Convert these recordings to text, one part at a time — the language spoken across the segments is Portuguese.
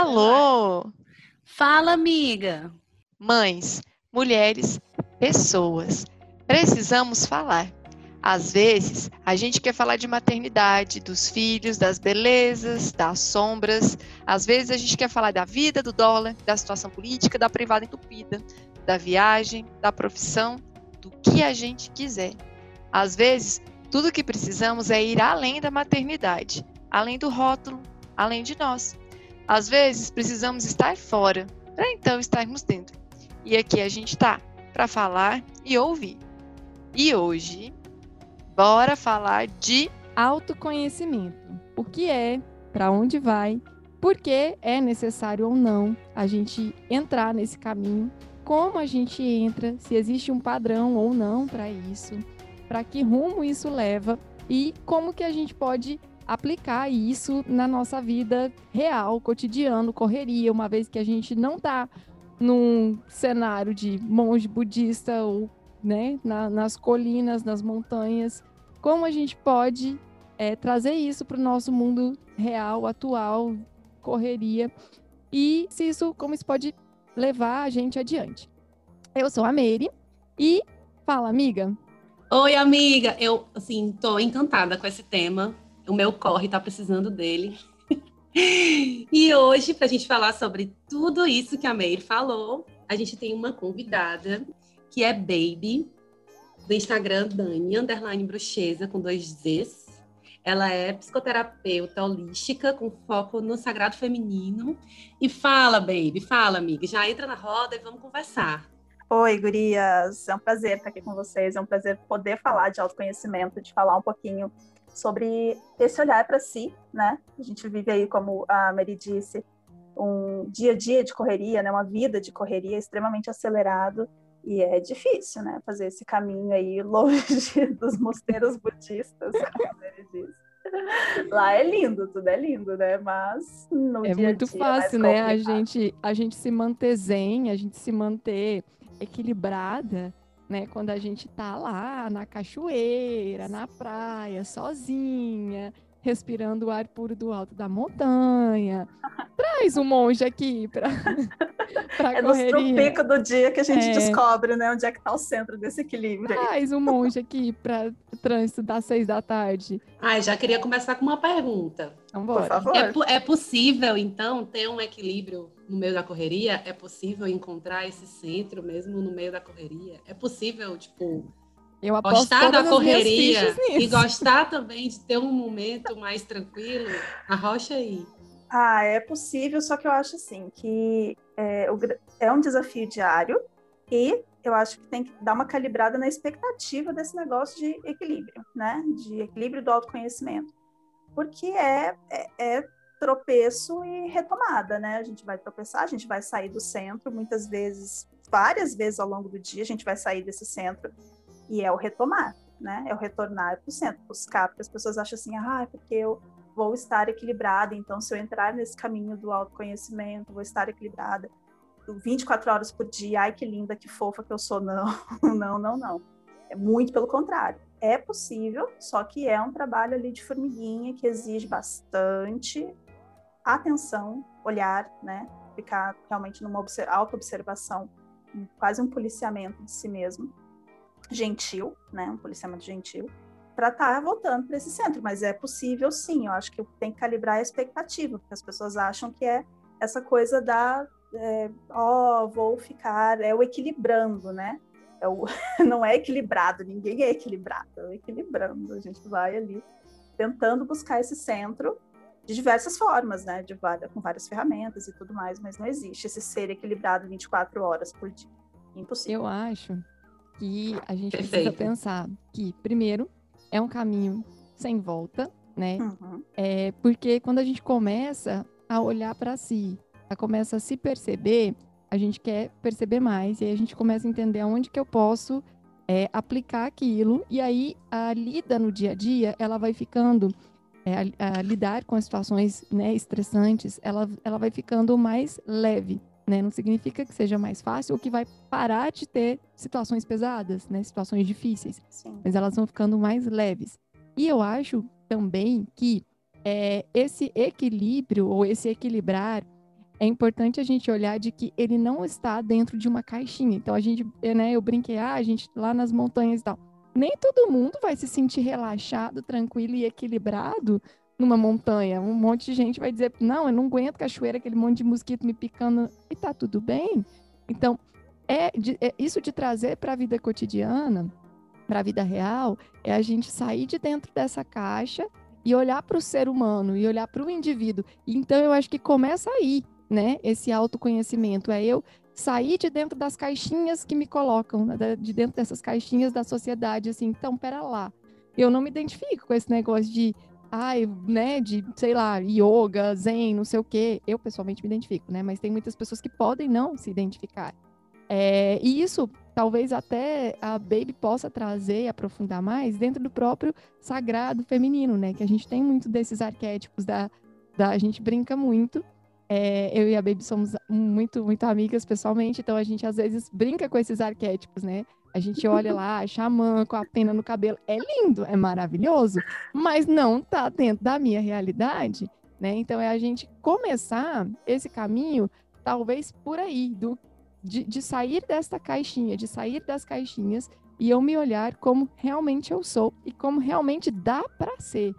Alô! Fala, amiga! Mães, mulheres, pessoas, precisamos falar. Às vezes, a gente quer falar de maternidade, dos filhos, das belezas, das sombras. Às vezes, a gente quer falar da vida, do dólar, da situação política, da privada entupida, da viagem, da profissão, do que a gente quiser. Às vezes, tudo que precisamos é ir além da maternidade, além do rótulo, além de nós. Às vezes precisamos estar fora para então estarmos dentro. E aqui a gente está para falar e ouvir. E hoje, bora falar de autoconhecimento. O que é, para onde vai, por que é necessário ou não a gente entrar nesse caminho, como a gente entra, se existe um padrão ou não para isso, para que rumo isso leva e como que a gente pode aplicar isso na nossa vida real, cotidiano, correria, uma vez que a gente não está num cenário de monge budista ou né, na, nas colinas, nas montanhas. Como a gente pode é, trazer isso para o nosso mundo real, atual, correria, e se isso, como isso pode levar a gente adiante. Eu sou a Mary e fala, amiga. Oi, amiga. Eu, assim, tô encantada com esse tema o meu corre está precisando dele. e hoje, para a gente falar sobre tudo isso que a Meir falou, a gente tem uma convidada que é Baby, do Instagram Dani, underline bruxeza, com dois Zs. Ela é psicoterapeuta holística com foco no sagrado feminino. E fala, baby, fala, amiga. Já entra na roda e vamos conversar. Oi, gurias. É um prazer estar aqui com vocês. É um prazer poder falar de autoconhecimento, de falar um pouquinho sobre esse olhar para si, né? A gente vive aí, como a Mary disse, um dia a dia de correria, né? Uma vida de correria extremamente acelerado e é difícil, né? Fazer esse caminho aí longe dos mosteiros budistas, como a Mary disse. Lá é lindo, tudo é lindo, né? Mas no é dia muito dia fácil, é né? A gente, a gente se manter zen, a gente se manter equilibrada né? Quando a gente tá lá na cachoeira, na praia, sozinha, respirando o ar puro do alto da montanha. Traz um monge aqui para É no pico do dia que a gente é. descobre, né, onde é que tá o centro desse equilíbrio. Traz um monge aqui para trânsito das seis da tarde. Ai, já queria começar com uma pergunta. Então, bora. Por favor. É, é possível, então, ter um equilíbrio no meio da correria? É possível encontrar esse centro mesmo no meio da correria? É possível, tipo, eu gostar da correria e gostar também de ter um momento mais tranquilo? Arrocha aí. Ah, é possível, só que eu acho assim que é, é um desafio diário e eu acho que tem que dar uma calibrada na expectativa desse negócio de equilíbrio, né? De equilíbrio do autoconhecimento. Porque é, é, é tropeço e retomada, né? A gente vai tropeçar, a gente vai sair do centro, muitas vezes, várias vezes ao longo do dia, a gente vai sair desse centro e é o retomar, né? É o retornar para o centro, buscar, porque as pessoas acham assim, ah, porque eu vou estar equilibrada, então se eu entrar nesse caminho do autoconhecimento, vou estar equilibrada 24 horas por dia, ai que linda, que fofa que eu sou, não, não, não, não. É muito pelo contrário. É possível, só que é um trabalho ali de formiguinha que exige bastante atenção, olhar, né? Ficar realmente numa auto-observação, quase um policiamento de si mesmo, gentil, né? Um policiamento gentil, para estar tá voltando para esse centro. Mas é possível, sim. Eu acho que tem que calibrar a expectativa, porque as pessoas acham que é essa coisa da, é, ó, oh, vou ficar, é o equilibrando, né? É o, não é equilibrado, ninguém é equilibrado, é o equilibrando. A gente vai ali tentando buscar esse centro de diversas formas, né? De várias, com várias ferramentas e tudo mais, mas não existe esse ser equilibrado 24 horas por dia. Impossível. Eu acho que a gente Perfeito. precisa pensar que, primeiro, é um caminho sem volta, né? Uhum. É, porque quando a gente começa a olhar para si, a começa a se perceber, a gente quer perceber mais e aí a gente começa a entender aonde que eu posso é, aplicar aquilo e aí a lida no dia a dia ela vai ficando é, a, a lidar com as situações né, estressantes, ela, ela vai ficando mais leve, né? Não significa que seja mais fácil ou que vai parar de ter situações pesadas, né? Situações difíceis, Sim. mas elas vão ficando mais leves. E eu acho também que é, esse equilíbrio ou esse equilibrar é importante a gente olhar de que ele não está dentro de uma caixinha. Então a gente, né, eu brinquei, ah, a gente lá nas montanhas e tal. Nem todo mundo vai se sentir relaxado, tranquilo e equilibrado numa montanha. Um monte de gente vai dizer: "Não, eu não aguento cachoeira, aquele monte de mosquito me picando". E tá tudo bem. Então, é, de, é isso de trazer para a vida cotidiana, para a vida real, é a gente sair de dentro dessa caixa e olhar para o ser humano e olhar para o indivíduo. Então eu acho que começa aí, né? Esse autoconhecimento é eu sair de dentro das caixinhas que me colocam, né? de dentro dessas caixinhas da sociedade, assim. Então, pera lá, eu não me identifico com esse negócio de ai, né, de, sei lá, yoga, zen, não sei o quê. Eu, pessoalmente, me identifico, né? Mas tem muitas pessoas que podem não se identificar. É, e isso, talvez até a Baby possa trazer e aprofundar mais dentro do próprio sagrado feminino, né? Que a gente tem muito desses arquétipos da... da a gente brinca muito é, eu e a Baby somos muito, muito amigas pessoalmente, então a gente às vezes brinca com esses arquétipos, né? A gente olha lá, xamã com a pena no cabelo, é lindo, é maravilhoso, mas não tá dentro da minha realidade, né? Então é a gente começar esse caminho, talvez por aí, do, de, de sair desta caixinha, de sair das caixinhas e eu me olhar como realmente eu sou e como realmente dá para ser.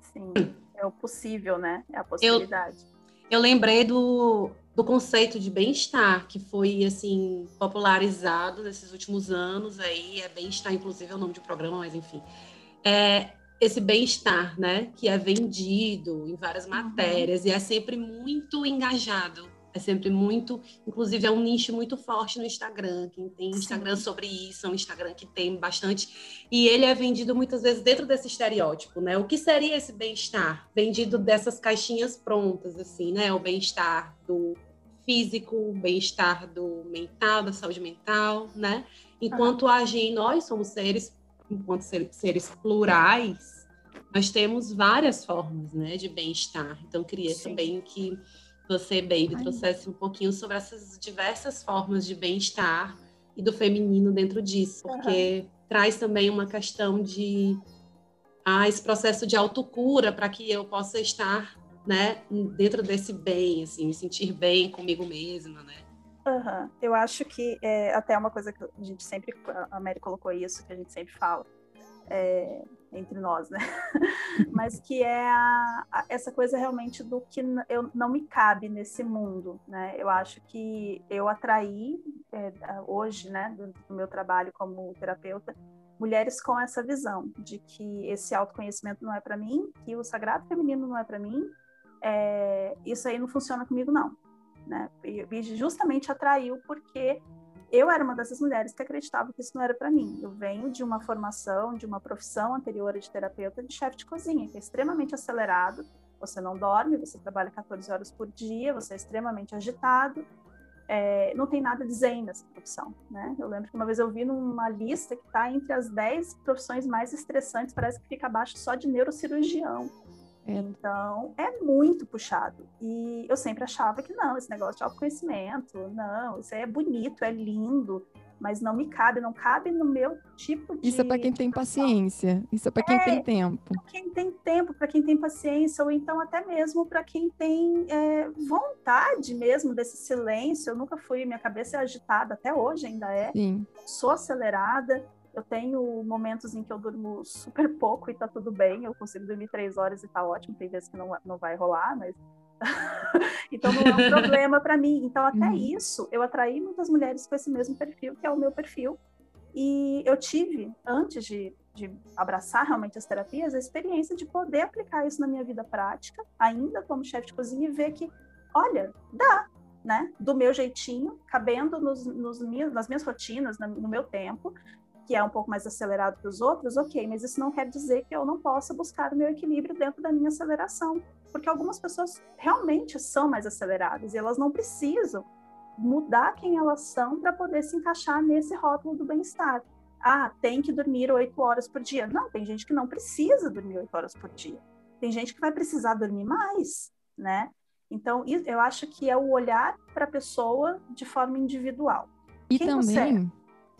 Sim, é o possível, né? É a possibilidade. Eu eu lembrei do, do conceito de bem-estar, que foi, assim, popularizado nesses últimos anos, aí é bem-estar, inclusive é o nome de um programa, mas enfim. É esse bem-estar, né, que é vendido em várias uhum. matérias uhum. e é sempre muito engajado é sempre muito, inclusive é um nicho muito forte no Instagram. Quem tem Instagram Sim. sobre isso, é um Instagram que tem bastante. E ele é vendido muitas vezes dentro desse estereótipo, né? O que seria esse bem-estar? Vendido dessas caixinhas prontas, assim, né? O bem-estar do físico, o bem-estar do mental, da saúde mental, né? Enquanto agem nós somos seres, enquanto seres plurais, nós temos várias formas, né, de bem-estar. Então, queria Sim. também que você, Baby, Ai. trouxesse um pouquinho sobre essas diversas formas de bem-estar e do feminino dentro disso, porque uhum. traz também uma questão de ah, esse processo de autocura para que eu possa estar né, dentro desse bem, assim, me sentir bem comigo mesma, né? Uhum. Eu acho que é até uma coisa que a gente sempre, a Mary colocou isso, que a gente sempre fala, é, entre nós, né? Mas que é a, a, essa coisa realmente do que eu não me cabe nesse mundo, né? Eu acho que eu atraí é, hoje, né, do, do meu trabalho como terapeuta, mulheres com essa visão de que esse autoconhecimento não é para mim, que o sagrado feminino não é para mim, é, isso aí não funciona comigo não, né? E, justamente atraiu porque eu era uma dessas mulheres que acreditava que isso não era para mim. Eu venho de uma formação, de uma profissão anterior de terapeuta de chefe de cozinha, que é extremamente acelerado. Você não dorme, você trabalha 14 horas por dia, você é extremamente agitado. É, não tem nada de zen nessa profissão, né? Eu lembro que uma vez eu vi numa lista que está entre as 10 profissões mais estressantes, parece que fica abaixo só de neurocirurgião. Então, é muito puxado. E eu sempre achava que não, esse negócio de autoconhecimento, não, isso aí é bonito, é lindo, mas não me cabe, não cabe no meu tipo de. Isso é para quem tem paciência, isso é para quem é, tem tempo. Para quem tem tempo, para quem tem paciência, ou então até mesmo para quem tem é, vontade mesmo desse silêncio. Eu nunca fui, minha cabeça é agitada, até hoje ainda é. Sim. Sou acelerada. Eu tenho momentos em que eu durmo super pouco e tá tudo bem. Eu consigo dormir três horas e tá ótimo. Tem vezes que não, não vai rolar, mas. então não é um problema para mim. Então, até uhum. isso, eu atraí muitas mulheres com esse mesmo perfil, que é o meu perfil. E eu tive, antes de, de abraçar realmente as terapias, a experiência de poder aplicar isso na minha vida prática, ainda como chefe de cozinha, e ver que, olha, dá, né? Do meu jeitinho, cabendo nos, nos, nas minhas rotinas, no meu tempo, que é um pouco mais acelerado que os outros, ok, mas isso não quer dizer que eu não possa buscar o meu equilíbrio dentro da minha aceleração, porque algumas pessoas realmente são mais aceleradas e elas não precisam mudar quem elas são para poder se encaixar nesse rótulo do bem-estar. Ah, tem que dormir oito horas por dia. Não, tem gente que não precisa dormir oito horas por dia. Tem gente que vai precisar dormir mais, né? Então, eu acho que é o olhar para a pessoa de forma individual. E Quem também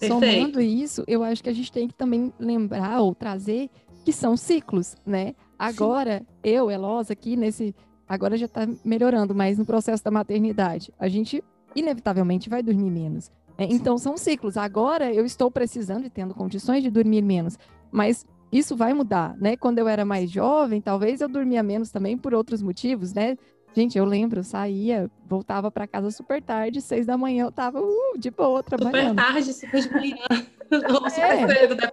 Somando isso, eu acho que a gente tem que também lembrar ou trazer que são ciclos, né? Agora, Sim. eu, Elosa, aqui nesse agora já está melhorando, mas no processo da maternidade, a gente inevitavelmente vai dormir menos. É, então são ciclos. Agora eu estou precisando e tendo condições de dormir menos, mas isso vai mudar, né? Quando eu era mais jovem, talvez eu dormia menos também por outros motivos, né? Gente, eu lembro, eu saía, voltava para casa super tarde, seis da manhã eu tava uh, de boa trabalhando. Super tarde, super de manhã. Ou super é. cedo, né?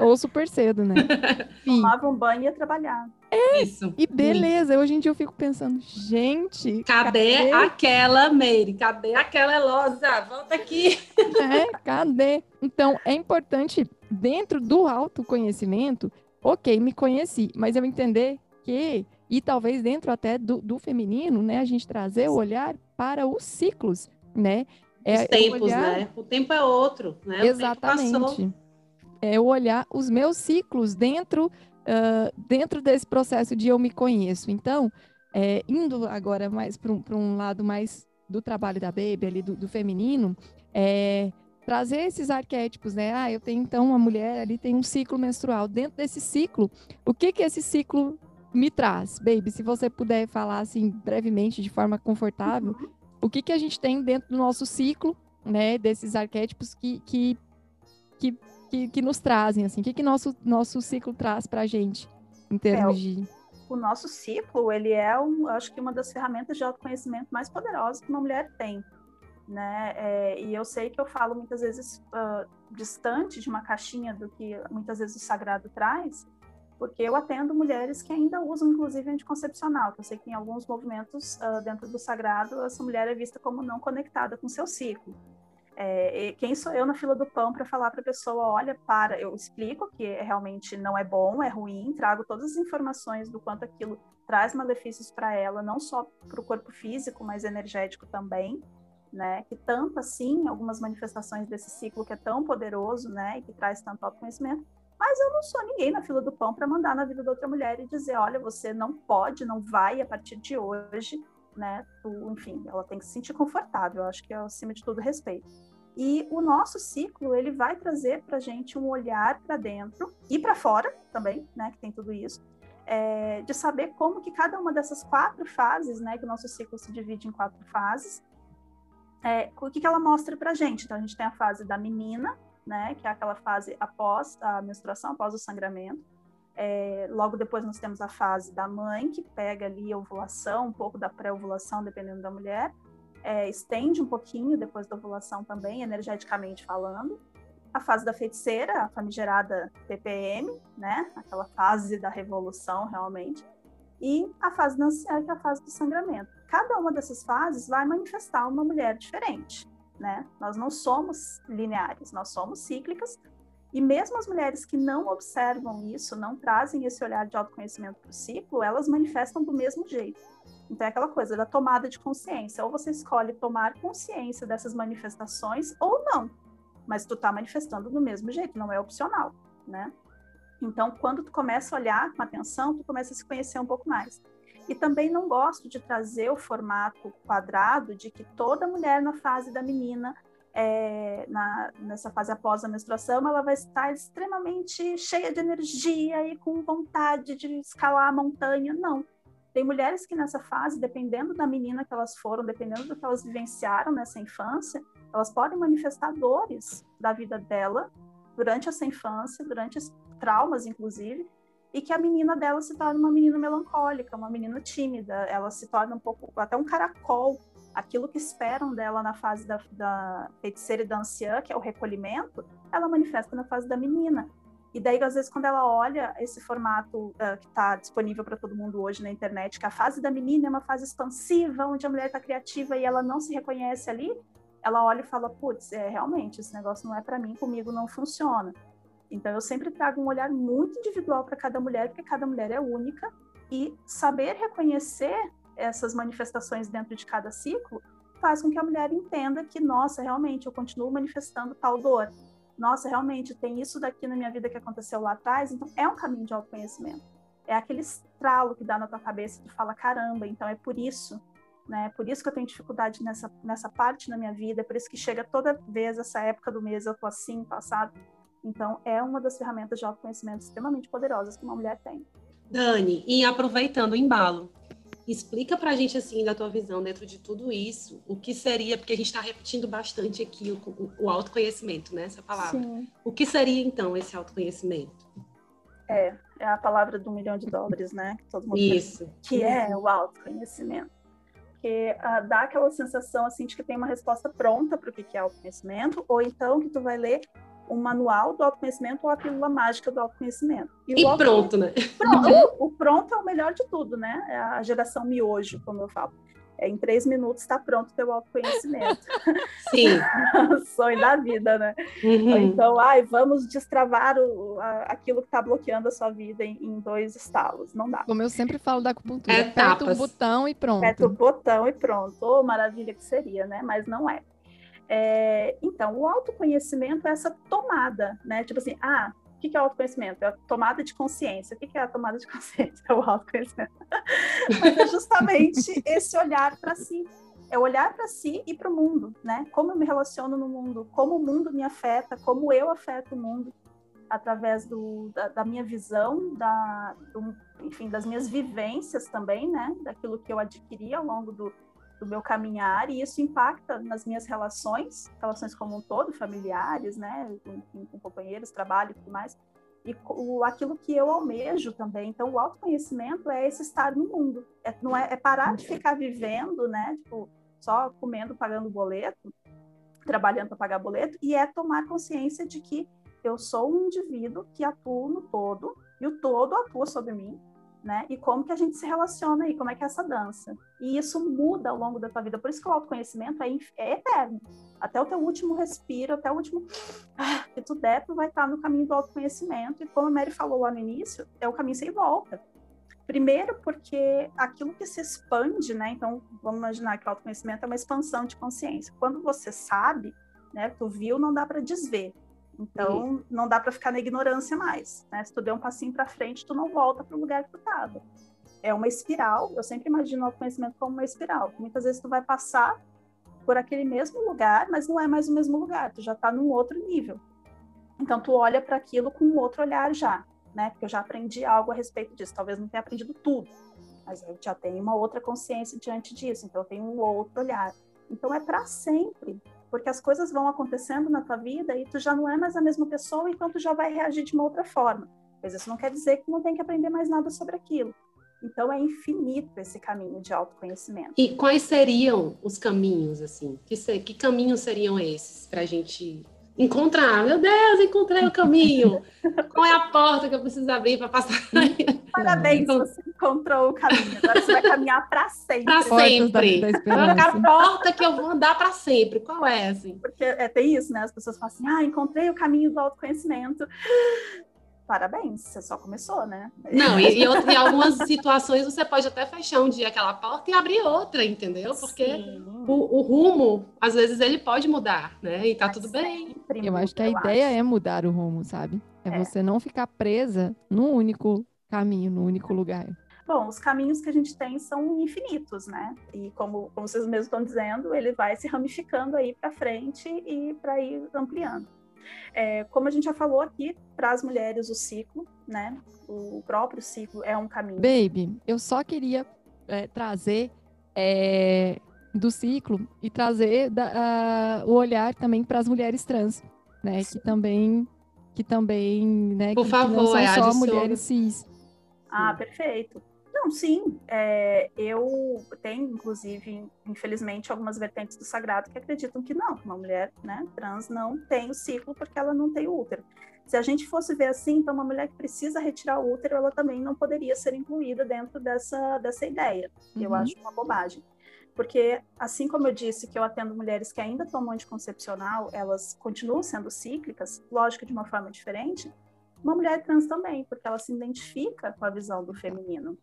Ou super cedo, né? Tomava um banho e ia trabalhar. É, Isso. E beleza, hoje em dia eu fico pensando, gente. Cadê, cadê? aquela Meire? Cadê aquela Elosa? Volta aqui. É, cadê? Então, é importante, dentro do autoconhecimento, ok, me conheci, mas eu entender que e talvez dentro até do, do feminino, né, a gente trazer o olhar para os ciclos, né? É, os tempos, olhar... né? O tempo é outro, né? Exatamente. É o olhar os meus ciclos dentro, uh, dentro desse processo de eu me conheço. Então, é, indo agora mais para um, um lado mais do trabalho da Baby, ali do, do feminino, é, trazer esses arquétipos, né? Ah, eu tenho então uma mulher ali tem um ciclo menstrual. Dentro desse ciclo, o que que esse ciclo me traz, baby, se você puder falar assim brevemente, de forma confortável, o que, que a gente tem dentro do nosso ciclo, né, desses arquétipos que, que, que, que, que nos trazem, assim, o que, que nosso, nosso ciclo traz para a gente, em termos é, de... O nosso ciclo, ele é, um, acho que uma das ferramentas de autoconhecimento mais poderosas que uma mulher tem, né, é, e eu sei que eu falo muitas vezes uh, distante de uma caixinha do que muitas vezes o sagrado traz, porque eu atendo mulheres que ainda usam, inclusive, anticoncepcional, que eu sei que em alguns movimentos uh, dentro do sagrado, essa mulher é vista como não conectada com seu ciclo. É, quem sou eu na fila do pão para falar para a pessoa, olha, para, eu explico que realmente não é bom, é ruim, trago todas as informações do quanto aquilo traz malefícios para ela, não só para o corpo físico, mas energético também, né? Que tanto assim, algumas manifestações desse ciclo que é tão poderoso, né? E que traz tanto autoconhecimento, mas eu não sou ninguém na fila do pão para mandar na vida da outra mulher e dizer, olha, você não pode, não vai a partir de hoje, né? Tu, enfim, ela tem que se sentir confortável. Eu acho que é acima de tudo respeito. E o nosso ciclo ele vai trazer para gente um olhar para dentro e para fora também, né? Que tem tudo isso. É, de saber como que cada uma dessas quatro fases, né, que o nosso ciclo se divide em quatro fases, é, o que, que ela mostra para gente. Então, a gente tem a fase da menina, né, que é aquela fase após a menstruação, após o sangramento. É, logo depois nós temos a fase da mãe, que pega ali a ovulação, um pouco da pré-ovulação, dependendo da mulher, é, estende um pouquinho depois da ovulação também, energeticamente falando. A fase da feiticeira, a famigerada TPM, né, aquela fase da revolução realmente. E a fase da anciã, que é a fase do sangramento. Cada uma dessas fases vai manifestar uma mulher diferente né? Nós não somos lineares, nós somos cíclicas. E mesmo as mulheres que não observam isso, não trazem esse olhar de autoconhecimento para o ciclo, elas manifestam do mesmo jeito. Então é aquela coisa da tomada de consciência. Ou você escolhe tomar consciência dessas manifestações ou não. Mas tu está manifestando do mesmo jeito, não é opcional, né? Então, quando tu começa a olhar com atenção, tu começa a se conhecer um pouco mais. E também não gosto de trazer o formato quadrado de que toda mulher na fase da menina, é, na, nessa fase após a menstruação, ela vai estar extremamente cheia de energia e com vontade de escalar a montanha. Não. Tem mulheres que nessa fase, dependendo da menina que elas foram, dependendo do que elas vivenciaram nessa infância, elas podem manifestar dores da vida dela durante essa infância, durante traumas, inclusive, e que a menina dela se torna uma menina melancólica, uma menina tímida, ela se torna um pouco, até um caracol, aquilo que esperam dela na fase da, da feiticeira e da anciã, que é o recolhimento, ela manifesta na fase da menina. E daí, às vezes, quando ela olha esse formato uh, que está disponível para todo mundo hoje na internet, que a fase da menina é uma fase expansiva, onde a mulher está criativa e ela não se reconhece ali, ela olha e fala: putz, é, realmente, esse negócio não é para mim, comigo não funciona. Então, eu sempre trago um olhar muito individual para cada mulher, porque cada mulher é única, e saber reconhecer essas manifestações dentro de cada ciclo faz com que a mulher entenda que, nossa, realmente eu continuo manifestando tal dor. Nossa, realmente tem isso daqui na minha vida que aconteceu lá atrás. Então, é um caminho de autoconhecimento. É aquele estralo que dá na tua cabeça tu fala, caramba, então é por isso, né? Por isso que eu tenho dificuldade nessa, nessa parte na minha vida, é por isso que chega toda vez essa época do mês eu tô assim, passado. Então, é uma das ferramentas de autoconhecimento extremamente poderosas que uma mulher tem. Dani, e aproveitando o embalo, explica para a gente, assim, da tua visão, dentro de tudo isso, o que seria, porque a gente está repetindo bastante aqui o, o, autoconhecimento, né? Essa palavra. Sim. O que seria, então, esse autoconhecimento? É, é a palavra do milhão de dólares, né? Que todo mundo Isso. que é o autoconhecimento. Porque uh, dá aquela sensação, assim, de que tem uma resposta pronta para o que é autoconhecimento, ou então que tu vai ler um manual do autoconhecimento ou a pílula mágica do autoconhecimento. E, e pronto, né? Pronto, o, o, pronto é o melhor de tudo, né? É a geração miojo, como eu falo. É, em três minutos está pronto o teu autoconhecimento. Sim. Sonho da vida, né? Uhum. Então, ai, vamos destravar o, a, aquilo que está bloqueando a sua vida em, em, dois estalos. Não dá. Como eu sempre falo da acupuntura, é aperta o botão e pronto. Aperta o botão e pronto. Oh, maravilha que seria, né? Mas não é. É, então, o autoconhecimento é essa tomada, né? Tipo assim, ah, o que é autoconhecimento? É a tomada de consciência. O que é a tomada de consciência? É o autoconhecimento. Mas é justamente esse olhar para si. É olhar para si e para o mundo, né? Como eu me relaciono no mundo, como o mundo me afeta, como eu afeto o mundo através do, da, da minha visão, da, do, enfim, das minhas vivências também, né? Daquilo que eu adquiri ao longo do, do meu caminhar e isso impacta nas minhas relações, relações como um todo, familiares, né, com, com companheiros, trabalho e tudo mais, e o, aquilo que eu almejo também. Então, o autoconhecimento é esse estar no mundo, é, não é, é parar de ficar vivendo, né, tipo, só comendo, pagando boleto, trabalhando para pagar boleto, e é tomar consciência de que eu sou um indivíduo que atua no todo, e o todo atua sobre mim, né? E como que a gente se relaciona aí, como é que é essa dança. E isso muda ao longo da tua vida. Por isso que o autoconhecimento é, é eterno. Até o teu último respiro, até o último ah, que tu der, tu vai estar no caminho do autoconhecimento. E como a Mary falou lá no início, é o caminho sem volta. Primeiro porque aquilo que se expande, né? Então, vamos imaginar que o autoconhecimento é uma expansão de consciência. Quando você sabe, né, tu viu, não dá para desver. Então, não dá para ficar na ignorância mais. Né? Se tu der um passinho para frente, tu não volta para o lugar que tu estava. É uma espiral. Eu sempre imagino o autoconhecimento como uma espiral. Muitas vezes tu vai passar por aquele mesmo lugar, mas não é mais o mesmo lugar. Tu já está num outro nível. Então, tu olha para aquilo com um outro olhar já, né? Porque eu já aprendi algo a respeito disso. Talvez não tenha aprendido tudo, mas eu já tenho uma outra consciência diante disso. Então, eu tenho um outro olhar. Então, é para sempre porque as coisas vão acontecendo na tua vida e tu já não é mais a mesma pessoa, então tu já vai reagir de uma outra forma. Mas isso não quer dizer que não tem que aprender mais nada sobre aquilo. Então é infinito esse caminho de autoconhecimento. E quais seriam os caminhos, assim? Que, que caminhos seriam esses para a gente encontrar? Meu Deus, encontrei o caminho! Qual é a porta que eu preciso abrir para passar? Parabéns, você encontrou o caminho. Agora você vai caminhar para sempre. Para sempre. Da, da a porta que eu vou andar para sempre. Qual é, assim? Porque é, tem isso, né? As pessoas falam assim, ah, encontrei o caminho do autoconhecimento parabéns, você só começou, né? Não, e, e, em algumas situações você pode até fechar um dia aquela porta e abrir outra, entendeu? Porque o, o, rumo, às vezes, ele pode mudar, né? E tá tudo bem. Eu acho que a ideia acho. é mudar o rumo, sabe? É, é você não ficar presa num único caminho, num único lugar. Bom, os caminhos que a gente tem são infinitos, né? E como, como vocês mesmos estão dizendo, ele vai se ramificando aí para frente e para ir ampliando. É, como a gente já falou aqui, para as mulheres o ciclo, né? O próprio ciclo é um caminho. Baby, eu só queria é, trazer é, do ciclo e trazer da, o olhar também para as mulheres trans, né? Sim. Que também, que também, né? Por que, favor, que não são é só mulheres cis. Ah, perfeito. Não, sim. É, eu tenho, inclusive, infelizmente, algumas vertentes do sagrado que acreditam que não, uma mulher né, trans não tem o ciclo porque ela não tem útero. Se a gente fosse ver assim, então uma mulher que precisa retirar o útero, ela também não poderia ser incluída dentro dessa, dessa ideia. Uhum. Eu acho uma bobagem. Porque, assim como eu disse que eu atendo mulheres que ainda tomam anticoncepcional, elas continuam sendo cíclicas, lógico de uma forma diferente, uma mulher trans também, porque ela se identifica com a visão do feminino.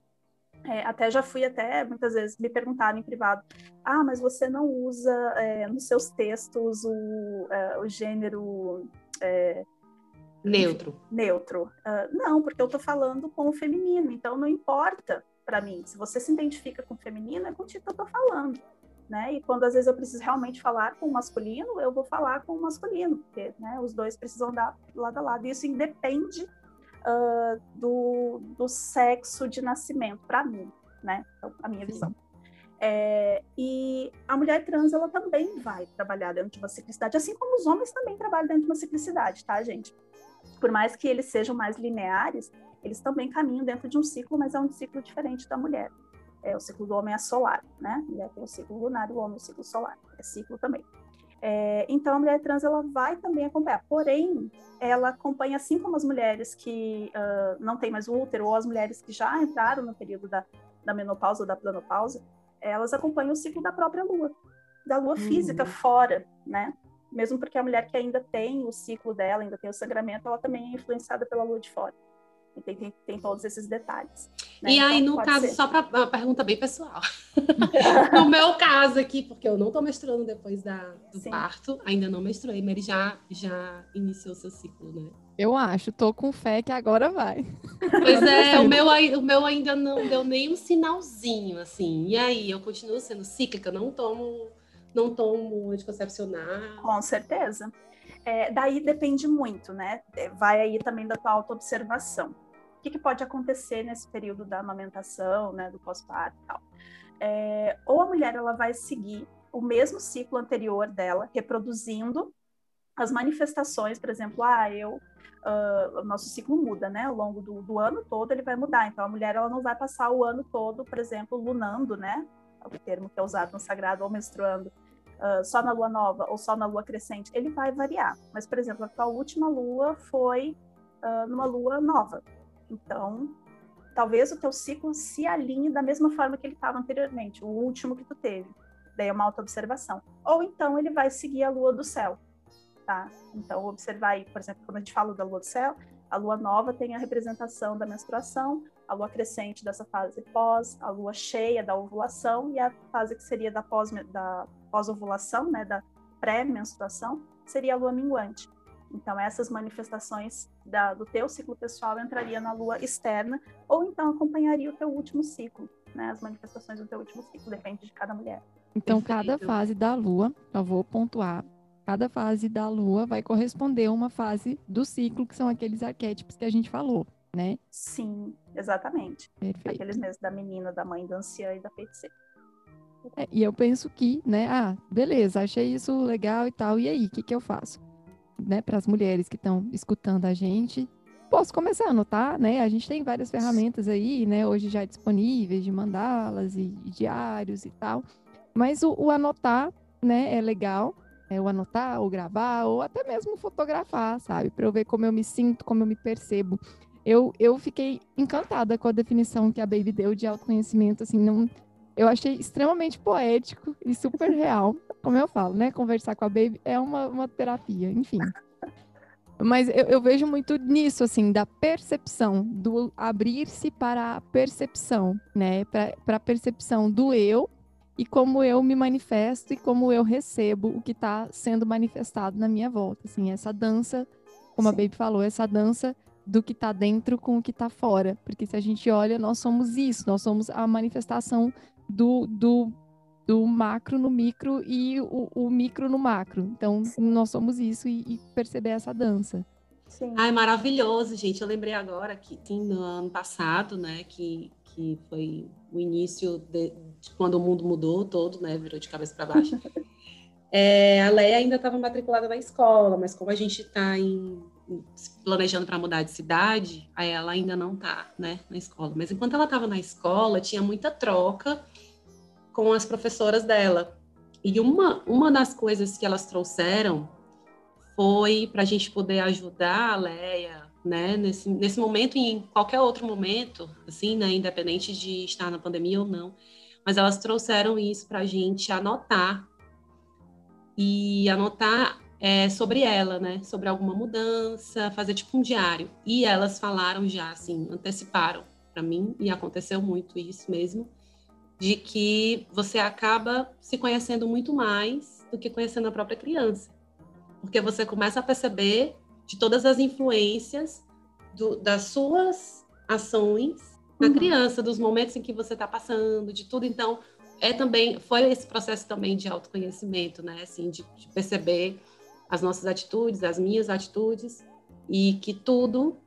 É, até já fui até muitas vezes me perguntaram em privado, ah, mas você não usa é, nos seus textos o, é, o gênero é, neutro? Neutro. Uh, não, porque eu estou falando com o feminino, então não importa para mim. Se você se identifica com o feminino, é contigo que eu estou falando. Né? E quando às vezes eu preciso realmente falar com o masculino, eu vou falar com o masculino, porque né, os dois precisam dar lado a lado. Isso independe uh, do, do sexo de nascimento, para mim. né? Então, a minha Sim. visão. É, e a mulher trans, ela também vai trabalhar dentro de uma ciclicidade, assim como os homens também trabalham dentro de uma ciclicidade, tá, gente? Por mais que eles sejam mais lineares, eles também caminham dentro de um ciclo, mas é um ciclo diferente da mulher. É, o ciclo do homem é solar, né? Mulher tem o ciclo lunar, o homem o ciclo solar. É ciclo também. É, então, a mulher trans ela vai também acompanhar, porém, ela acompanha assim como as mulheres que uh, não têm mais útero ou as mulheres que já entraram no período da, da menopausa ou da planopausa, elas acompanham o ciclo da própria lua, da lua uhum. física fora, né? Mesmo porque a mulher que ainda tem o ciclo dela, ainda tem o sangramento, ela também é influenciada pela lua de fora. E tem, tem, tem todos esses detalhes. Né? E aí, então, no caso, ser. só para uma pergunta bem pessoal. no meu caso aqui, porque eu não estou menstruando depois da, do Sim. parto, ainda não menstruei, mas ele já, já iniciou seu ciclo, né? Eu acho, tô com fé que agora vai. Pois é, o meu, o meu ainda não deu nem um sinalzinho, assim. E aí, eu continuo sendo cíclica, não tomo, não tomo anticoncepcional. Com certeza. É, daí depende muito, né? É, vai aí também da tua autoobservação. O que, que pode acontecer nesse período da amamentação, né, do pós-parto e tal? É, ou a mulher ela vai seguir o mesmo ciclo anterior dela, reproduzindo as manifestações, por exemplo, ah, eu uh, o nosso ciclo muda, né? Ao longo do, do, ano todo ele vai mudar. Então a mulher ela não vai passar o ano todo, por exemplo, lunando, né? É o termo que é usado no sagrado ou menstruando. Uh, só na lua nova ou só na lua crescente, ele vai variar. Mas, por exemplo, a tua última lua foi uh, numa lua nova. Então, talvez o teu ciclo se alinhe da mesma forma que ele estava anteriormente, o último que tu teve. Daí é uma auto-observação. Ou então ele vai seguir a lua do céu tá? Então, observar aí, por exemplo, quando a gente fala da lua do céu, a lua nova tem a representação da menstruação, a lua crescente dessa fase pós, a lua cheia da ovulação e a fase que seria da pós da pós-ovulação, né, da pré-menstruação, seria a lua minguante. Então, essas manifestações da, do teu ciclo pessoal entraria na lua externa, ou então acompanharia o teu último ciclo, né? As manifestações do teu último ciclo, depende de cada mulher. Então, cada fase da lua, eu vou pontuar, cada fase da lua vai corresponder a uma fase do ciclo, que são aqueles arquétipos que a gente falou, né? Sim, exatamente. Perfeito. Aqueles mesmos da menina, da mãe, da anciã e da feiticeira. É, e eu penso que, né, ah, beleza, achei isso legal e tal, e aí, o que, que eu faço? Né, para as mulheres que estão escutando a gente, posso começar a anotar, né? A gente tem várias ferramentas aí, né, hoje já disponíveis de mandalas e, e diários e tal, mas o, o anotar, né, é legal, é, ou anotar, ou gravar, ou até mesmo fotografar, sabe? Para eu ver como eu me sinto, como eu me percebo. Eu, eu fiquei encantada com a definição que a Baby deu de autoconhecimento, assim, não, eu achei extremamente poético e super real. Como eu falo, né? Conversar com a Baby é uma, uma terapia, enfim. Mas eu, eu vejo muito nisso, assim, da percepção, do abrir-se para a percepção, né? Para a percepção do eu e como eu me manifesto e como eu recebo o que está sendo manifestado na minha volta. Assim, essa dança, como Sim. a Baby falou, essa dança do que está dentro com o que está fora. Porque se a gente olha, nós somos isso, nós somos a manifestação do, do, do macro no micro e o, o micro no macro. Então, Sim. nós somos isso e, e perceber essa dança. Sim. Ai, maravilhoso, gente. Eu lembrei agora que sim, no ano passado, né, que, que foi o início de, de quando o mundo mudou todo, né, virou de cabeça para baixo. é, a Leia ainda estava matriculada na escola, mas como a gente está planejando para mudar de cidade, aí ela ainda não está, né, na escola. Mas enquanto ela estava na escola, tinha muita troca com as professoras dela. E uma, uma das coisas que elas trouxeram foi para a gente poder ajudar a Leia né, nesse, nesse momento e em qualquer outro momento, assim, né, independente de estar na pandemia ou não, mas elas trouxeram isso para a gente anotar e anotar é, sobre ela, né, sobre alguma mudança, fazer tipo um diário. E elas falaram já, assim, anteciparam para mim e aconteceu muito isso mesmo, de que você acaba se conhecendo muito mais do que conhecendo a própria criança, porque você começa a perceber de todas as influências do, das suas ações na uhum. criança, dos momentos em que você está passando, de tudo. Então, é também foi esse processo também de autoconhecimento, né? Assim, de, de perceber as nossas atitudes, as minhas atitudes e que tudo,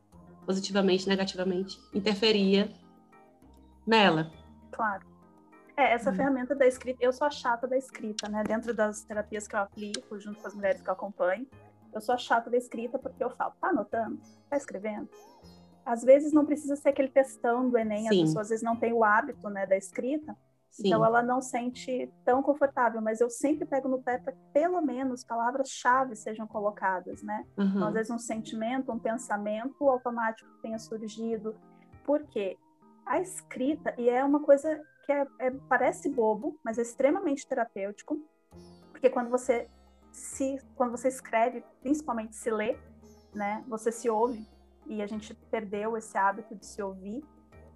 positivamente, negativamente, interferia nela. Claro. É, essa hum. ferramenta da escrita, eu sou a chata da escrita, né? Dentro das terapias que eu aplico, junto com as mulheres que eu acompanho, eu sou a chata da escrita porque eu falo, tá anotando? Tá escrevendo? Às vezes não precisa ser aquele textão do Enem, Sim. as pessoas às vezes não têm o hábito, né, da escrita, Sim. então ela não sente tão confortável, mas eu sempre pego no pé para pelo menos palavras-chave sejam colocadas, né? Uhum. Então, às vezes um sentimento, um pensamento automático tenha surgido, porque a escrita, e é uma coisa que é, é, parece bobo, mas é extremamente terapêutico, porque quando você se quando você escreve, principalmente se lê, né, você se ouve e a gente perdeu esse hábito de se ouvir.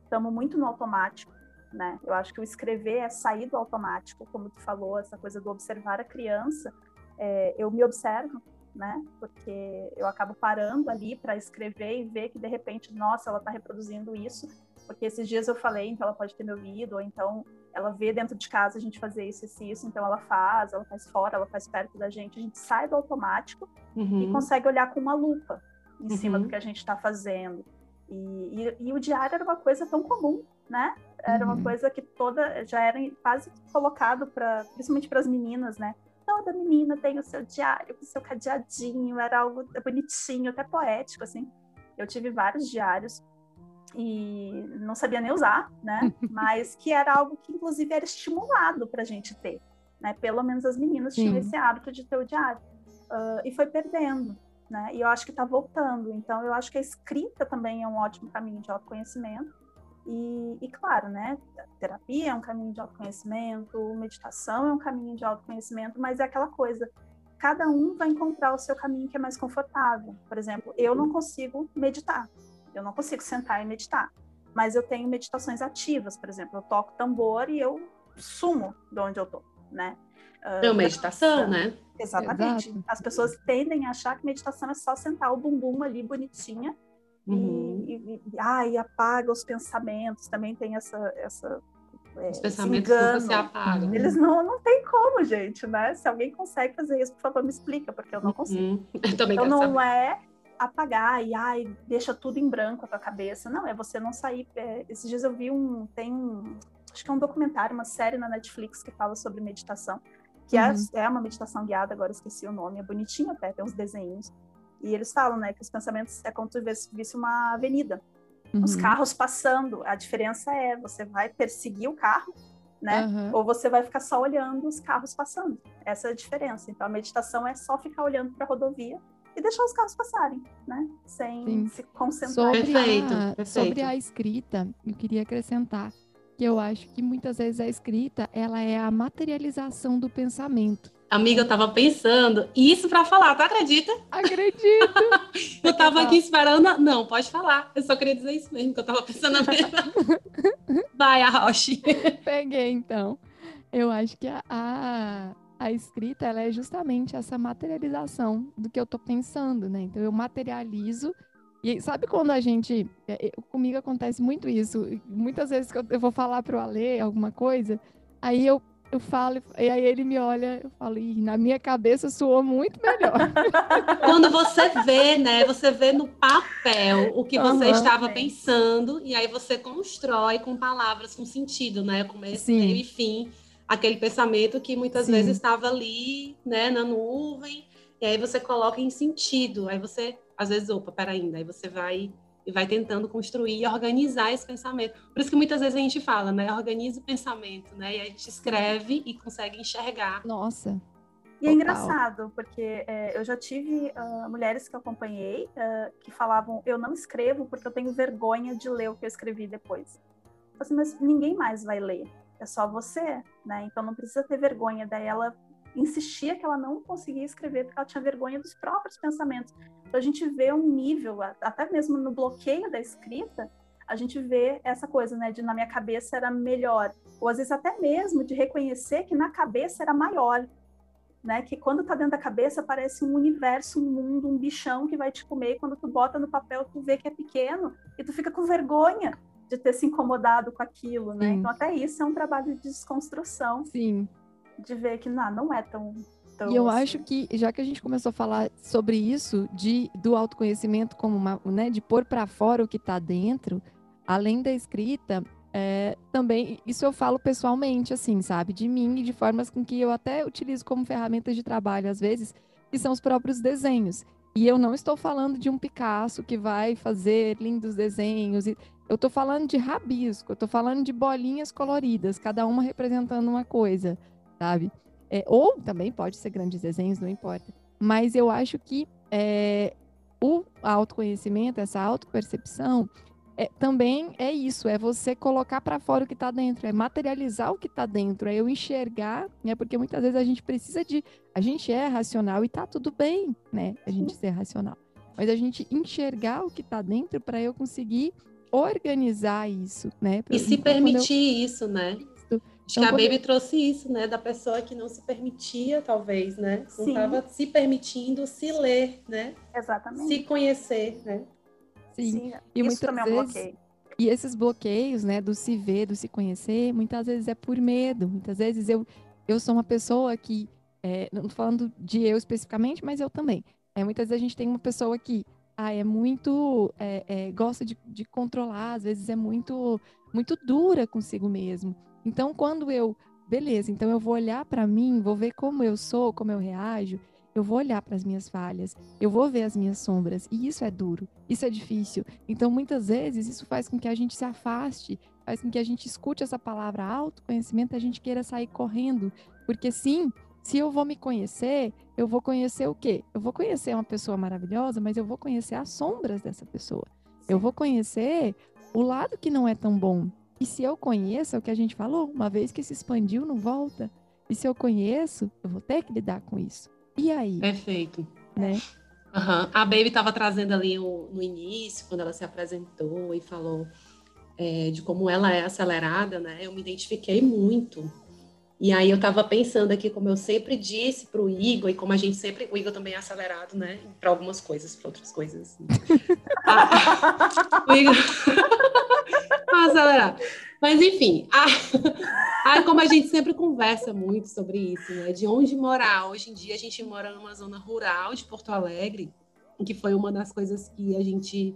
Estamos muito no automático, né? Eu acho que o escrever é sair do automático, como tu falou, essa coisa do observar a criança. É, eu me observo, né? Porque eu acabo parando ali para escrever e ver que de repente, nossa, ela está reproduzindo isso porque esses dias eu falei, então ela pode ter me ouvido, ou então ela vê dentro de casa a gente fazer isso e isso, então ela faz, ela faz fora, ela faz perto da gente, a gente sai do automático uhum. e consegue olhar com uma lupa em uhum. cima do que a gente está fazendo. E, e, e, o diário era uma coisa tão comum, né? Era uhum. uma coisa que toda já era quase colocado para, principalmente para as meninas, né? Toda menina tem o seu diário, o seu cadeadinho, era algo bonitinho, até poético, assim. Eu tive vários diários e não sabia nem usar, né? Mas que era algo que inclusive era estimulado para a gente ter, né? Pelo menos as meninas Sim. tinham esse hábito de ter o diário uh, e foi perdendo, né? E eu acho que está voltando. Então eu acho que a escrita também é um ótimo caminho de autoconhecimento e, e claro, né? Terapia é um caminho de autoconhecimento, meditação é um caminho de autoconhecimento, mas é aquela coisa cada um vai encontrar o seu caminho que é mais confortável. Por exemplo, eu não consigo meditar. Eu não consigo sentar e meditar. Mas eu tenho meditações ativas, por exemplo, eu toco tambor e eu sumo de onde eu tô, né? É uma meditação, né? Exatamente. Exato. As pessoas tendem a achar que meditação é só sentar o bumbum ali bonitinha uhum. e, e, e, ah, e apaga os pensamentos. Também tem essa, essa é, os pensamentos engano. você apaga. Eles não, não tem como, gente, né? Se alguém consegue fazer isso, por favor, me explica, porque eu não consigo. Uhum. Eu também então não saber. é apagar e ai, deixa tudo em branco a tua cabeça. Não, é você não sair. É, esses dias eu vi um. Tem um. Acho que é um documentário, uma série na Netflix que fala sobre meditação. Que é, uhum. é, é uma meditação guiada, agora esqueci o nome, é bonitinho até, tem uns desenhos. E eles falam, né, que os pensamentos é como se visse uma avenida. Uhum. Os carros passando, a diferença é, você vai perseguir o carro, né? Uhum. Ou você vai ficar só olhando os carros passando. Essa é a diferença. Então a meditação é só ficar olhando para a rodovia e deixar os carros passarem, né? Sem Sim. se concentrar. Sobre, perfeito, a, perfeito. sobre a escrita, eu queria acrescentar que eu acho que muitas vezes a escrita ela é a materialização do pensamento. Amiga, eu tava pensando isso para falar, tu acredita? Acredito. eu tava aqui esperando. Não, pode falar. Eu só queria dizer isso mesmo, que eu tava pensando mesmo. Vai, a Roche. Peguei, então. Eu acho que a, a, a escrita ela é justamente essa materialização do que eu estou pensando, né? Então eu materializo e sabe quando a gente é, é, comigo acontece muito isso. Muitas vezes que eu, vou falar para o Ale alguma coisa, aí eu eu falo, e aí ele me olha, eu falo, e na minha cabeça soou muito melhor. Quando você vê, né? Você vê no papel o que você uhum, estava é. pensando, e aí você constrói com palavras com sentido, né? Começo, meio e fim aquele pensamento que muitas Sim. vezes estava ali, né, na nuvem, e aí você coloca em sentido, aí você, às vezes, opa, peraí, aí você vai e vai tentando construir e organizar esse pensamento. Por isso que muitas vezes a gente fala, né, organiza o pensamento, né, e a gente escreve e consegue enxergar. Nossa. E é engraçado, porque é, eu já tive uh, mulheres que eu acompanhei uh, que falavam: eu não escrevo porque eu tenho vergonha de ler o que eu escrevi depois. Assim, mas ninguém mais vai ler é só você, né? Então não precisa ter vergonha. Daí ela insistia que ela não conseguia escrever porque ela tinha vergonha dos próprios pensamentos. Então a gente vê um nível, até mesmo no bloqueio da escrita, a gente vê essa coisa, né, de na minha cabeça era melhor, ou às vezes até mesmo de reconhecer que na cabeça era maior, né, que quando tá dentro da cabeça parece um universo, um mundo, um bichão que vai te comer, e quando tu bota no papel tu vê que é pequeno e tu fica com vergonha de ter se incomodado com aquilo, né? Sim. Então até isso é um trabalho de desconstrução. Sim. De ver que não, não é tão então, e eu assim. acho que, já que a gente começou a falar sobre isso, de, do autoconhecimento como uma, né, de pôr para fora o que está dentro, além da escrita, é, também, isso eu falo pessoalmente, assim, sabe? De mim e de formas com que eu até utilizo como ferramentas de trabalho, às vezes, que são os próprios desenhos. E eu não estou falando de um Picasso que vai fazer lindos desenhos. Eu estou falando de rabisco, eu estou falando de bolinhas coloridas, cada uma representando uma coisa, sabe? É, ou também pode ser grandes desenhos, não importa. Mas eu acho que é, o autoconhecimento, essa autopercepção, é, também é isso, é você colocar para fora o que está dentro, é materializar o que está dentro, é eu enxergar, né? Porque muitas vezes a gente precisa de, a gente é racional e tá tudo bem, né? A gente ser racional, mas a gente enxergar o que está dentro para eu conseguir organizar isso, né? Pra, e se permitir eu... isso, né? Acho então, que a Baby trouxe isso, né? Da pessoa que não se permitia, talvez, né? Não estava se permitindo se ler, né? Exatamente. Se conhecer, né? Sim. Sim. E isso muitas vezes, é um bloqueio. E esses bloqueios, né, do se ver, do se conhecer, muitas vezes é por medo. Muitas vezes eu, eu sou uma pessoa que, é, não estou falando de eu especificamente, mas eu também. É, muitas vezes a gente tem uma pessoa que ah, é muito, é, é, gosta de, de controlar, às vezes é muito, muito dura consigo mesmo. Então, quando eu, beleza, então eu vou olhar para mim, vou ver como eu sou, como eu reajo, eu vou olhar para as minhas falhas, eu vou ver as minhas sombras, e isso é duro, isso é difícil. Então, muitas vezes, isso faz com que a gente se afaste, faz com que a gente escute essa palavra autoconhecimento, a gente queira sair correndo, porque sim, se eu vou me conhecer, eu vou conhecer o quê? Eu vou conhecer uma pessoa maravilhosa, mas eu vou conhecer as sombras dessa pessoa. Eu vou conhecer o lado que não é tão bom. E se eu conheço, é o que a gente falou, uma vez que se expandiu, não volta. E se eu conheço, eu vou ter que lidar com isso. E aí? Perfeito. Né? Uhum. A Baby estava trazendo ali o, no início, quando ela se apresentou e falou é, de como ela é acelerada, né? Eu me identifiquei muito. E aí eu estava pensando aqui, como eu sempre disse para o Igor, e como a gente sempre. O Igor também é acelerado, né? Para algumas coisas, para outras coisas. ah, o Igor. acelerar. Mas, enfim, a, a, como a gente sempre conversa muito sobre isso, né? De onde morar. Hoje em dia, a gente mora numa zona rural de Porto Alegre, que foi uma das coisas que a gente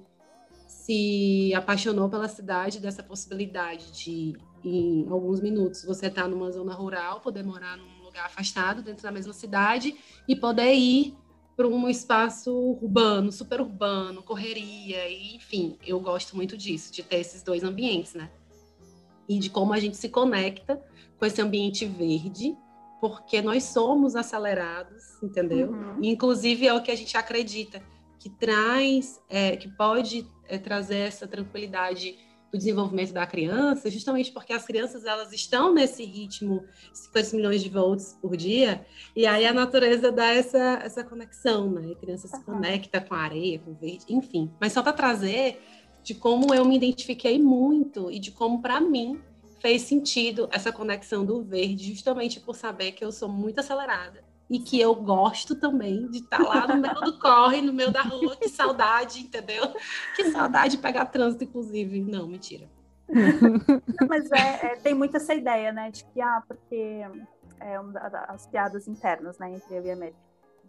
se apaixonou pela cidade, dessa possibilidade de, em alguns minutos, você estar tá numa zona rural, poder morar num lugar afastado, dentro da mesma cidade, e poder ir para um espaço urbano, super urbano, correria, e, enfim, eu gosto muito disso, de ter esses dois ambientes, né? E de como a gente se conecta com esse ambiente verde, porque nós somos acelerados, entendeu? Uhum. Inclusive é o que a gente acredita que traz, é, que pode é, trazer essa tranquilidade do desenvolvimento da criança, justamente porque as crianças elas estão nesse ritmo 50 milhões de volts por dia, e aí a natureza dá essa, essa conexão, né? A criança se conecta com a areia, com o verde, enfim. Mas só para trazer de como eu me identifiquei muito e de como para mim fez sentido essa conexão do verde, justamente por saber que eu sou muito acelerada e que eu gosto também de estar tá lá no meio do corre, no meio da rua. Que saudade, entendeu? Que saudade de pegar trânsito, inclusive. Não, mentira. Mas é, é, tem muito essa ideia, né, de que, ah, porque é uma das piadas internas, né, entre eu e a Mary,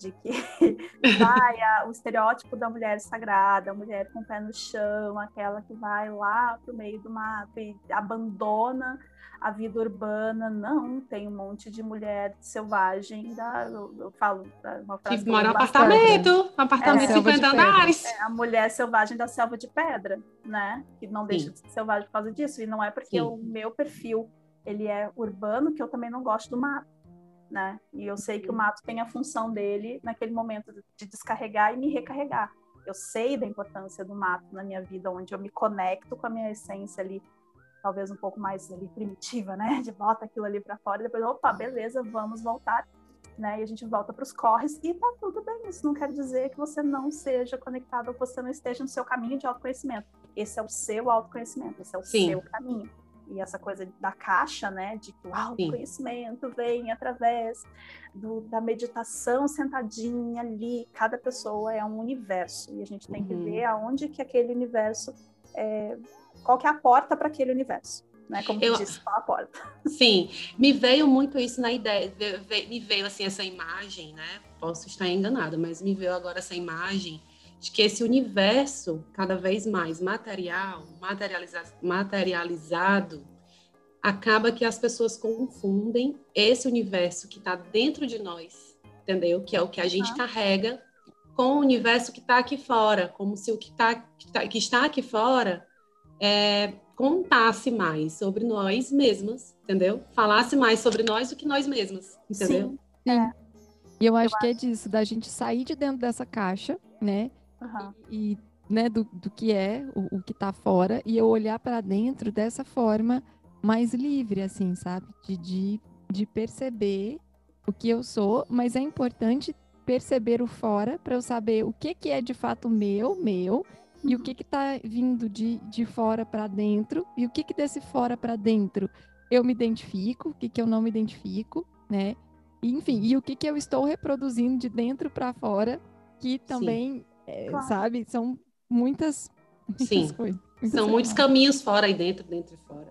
de que vai a, o estereótipo da mulher sagrada, a mulher com o pé no chão, aquela que vai lá pro meio do mato e abandona a vida urbana, não, tem um monte de mulher selvagem, da, eu, eu falo uma frase. Que mora no apartamento, apartamento é, 50 andares. É, a mulher selvagem da selva de pedra, né? Que não deixa Sim. de ser selvagem por causa disso. E não é porque Sim. o meu perfil ele é urbano que eu também não gosto do mato. Né? E eu sei que o mato tem a função dele naquele momento de descarregar e me recarregar. Eu sei da importância do mato na minha vida, onde eu me conecto com a minha essência ali talvez um pouco mais ali, primitiva, né? De bota aquilo ali para fora e depois, opa, beleza, vamos voltar. Né? E a gente volta para os corres e tá tudo bem. Isso não quer dizer que você não seja conectado ou que você não esteja no seu caminho de autoconhecimento. Esse é o seu autoconhecimento, esse é o Sim. seu caminho. E essa coisa da caixa, né, de que o autoconhecimento Sim. vem através do, da meditação sentadinha ali. Cada pessoa é um universo e a gente tem uhum. que ver aonde que aquele universo é, qual que é a porta para aquele universo. Né? Como eu disse, qual a porta? Sim, me veio muito isso na ideia, me veio assim essa imagem, né? Posso estar enganada, mas me veio agora essa imagem de que esse universo cada vez mais material, materializa materializado, acaba que as pessoas confundem esse universo que está dentro de nós, entendeu? Que é o que a gente carrega com o universo que está aqui fora, como se o que, tá, que, tá, que está aqui fora é, contasse mais sobre nós mesmas, entendeu? Falasse mais sobre nós do que nós mesmas, entendeu? Sim. É. E eu acho eu que é acho. é disso, da gente sair de dentro dessa caixa, né? Uhum. E, né, do, do que é, o, o que está fora, e eu olhar para dentro dessa forma mais livre, assim, sabe? De, de, de perceber o que eu sou, mas é importante perceber o fora para eu saber o que, que é de fato meu, meu, e o que que tá vindo de, de fora para dentro, e o que que desse fora para dentro eu me identifico, o que que eu não me identifico, né? enfim, e o que que eu estou reproduzindo de dentro para fora, que também, é, claro. sabe, são muitas, muitas Sim. coisas. São muitos caminhos fora e dentro, dentro e fora.